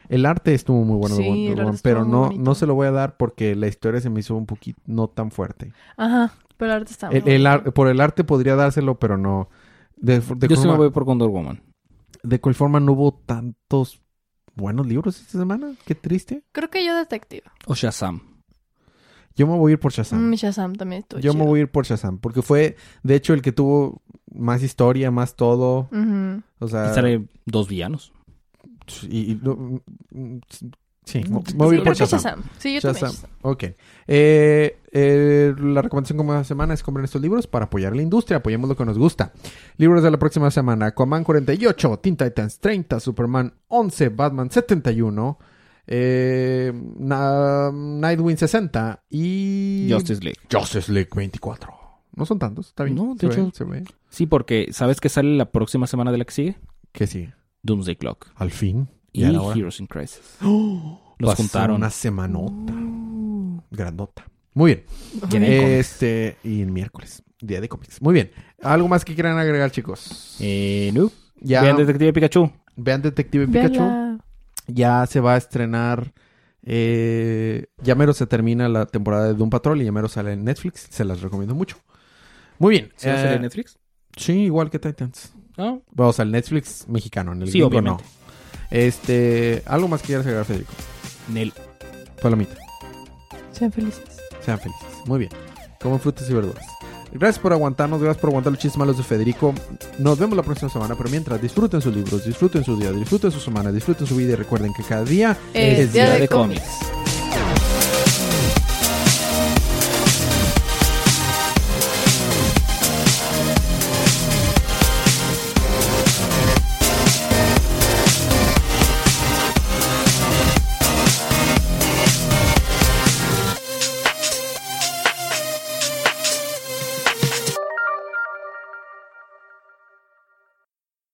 [SPEAKER 1] El arte estuvo muy bueno de
[SPEAKER 3] Sí,
[SPEAKER 1] Wonder
[SPEAKER 3] el arte
[SPEAKER 1] Woman, pero no,
[SPEAKER 3] bonito.
[SPEAKER 1] no se lo voy a dar porque la historia se me hizo un poquito no tan fuerte.
[SPEAKER 3] Ajá, pero el arte está muy
[SPEAKER 1] El, el
[SPEAKER 3] bonito.
[SPEAKER 1] ar- por el arte podría dárselo, pero no. De, de,
[SPEAKER 2] Yo sí me voy por Wonder Woman.
[SPEAKER 1] de cual forma no hubo tantos buenos libros esta semana. Qué triste.
[SPEAKER 3] Creo que yo detective.
[SPEAKER 2] O Shazam.
[SPEAKER 1] Yo me voy a ir por Shazam.
[SPEAKER 3] Mm, Shazam también estuvo
[SPEAKER 1] Yo me voy a ir por Shazam. Porque fue, de hecho, el que tuvo más historia, más todo.
[SPEAKER 3] Ujú.
[SPEAKER 1] O
[SPEAKER 2] Y
[SPEAKER 1] sea.
[SPEAKER 2] sale dos villanos.
[SPEAKER 1] y- mm, sí, me
[SPEAKER 3] Sí,
[SPEAKER 1] por
[SPEAKER 3] que
[SPEAKER 1] Shazam.
[SPEAKER 3] Shazam. Sí, yo también.
[SPEAKER 1] Shazam.
[SPEAKER 3] Shazam.
[SPEAKER 1] Ok. Eh, eh, la recomendación como cada semana es comprar estos libros para apoyar la industria. Apoyemos lo que nos gusta. Libros de la próxima semana. Aquaman 48, Teen Titans 30, Superman 11, Batman 71, eh, Na- Nightwing 60 y...
[SPEAKER 2] Justice League.
[SPEAKER 1] Justice League 24. No son tantos, está bien.
[SPEAKER 2] No, de
[SPEAKER 1] se
[SPEAKER 2] hecho-
[SPEAKER 1] ve, se ve.
[SPEAKER 2] Sí, porque ¿sabes qué sale la próxima semana de la que sigue?
[SPEAKER 1] Que sí,
[SPEAKER 2] Doomsday Clock.
[SPEAKER 1] al fin.
[SPEAKER 2] Y. Heroes in Crisis.
[SPEAKER 1] ¡Oh!
[SPEAKER 2] Los
[SPEAKER 1] Pasó
[SPEAKER 2] juntaron.
[SPEAKER 1] Una semanota. Grandota. Muy bien. Este, y el miércoles, día de cómics. Muy bien. ¿Algo más que quieran agregar, chicos?
[SPEAKER 2] Eh, no.
[SPEAKER 1] ya
[SPEAKER 2] Vean Detective Pikachu.
[SPEAKER 1] vean Detective Pikachu. Ya se va a estrenar Eh, ya mero se termina la temporada de Doom Patrol y ya mero sale en Netflix. Se las recomiendo mucho. Muy bien.
[SPEAKER 2] ¿Se va a hacer
[SPEAKER 1] Eh,
[SPEAKER 2] en Netflix?
[SPEAKER 1] Sí, igual que Titans.
[SPEAKER 2] Ah,
[SPEAKER 1] Vamos al Netflix mexicano. En el
[SPEAKER 2] Sí, obviamente.
[SPEAKER 1] no. Este, algo más que quieras agregar, Federico.
[SPEAKER 2] Nel.
[SPEAKER 1] Palomita.
[SPEAKER 3] Sean felices.
[SPEAKER 1] Sean felices. Muy bien. Coman frutas y verduras. Gracias por aguantarnos, gracias por aguantar los chistes malos de Federico. Nos vemos la próxima semana, pero mientras disfruten sus libros, disfruten su día, disfruten su semana, disfruten su vida y recuerden que cada día
[SPEAKER 3] Es
[SPEAKER 2] Es
[SPEAKER 3] día
[SPEAKER 2] día
[SPEAKER 3] de
[SPEAKER 2] de
[SPEAKER 3] cómics.
[SPEAKER 2] cómics.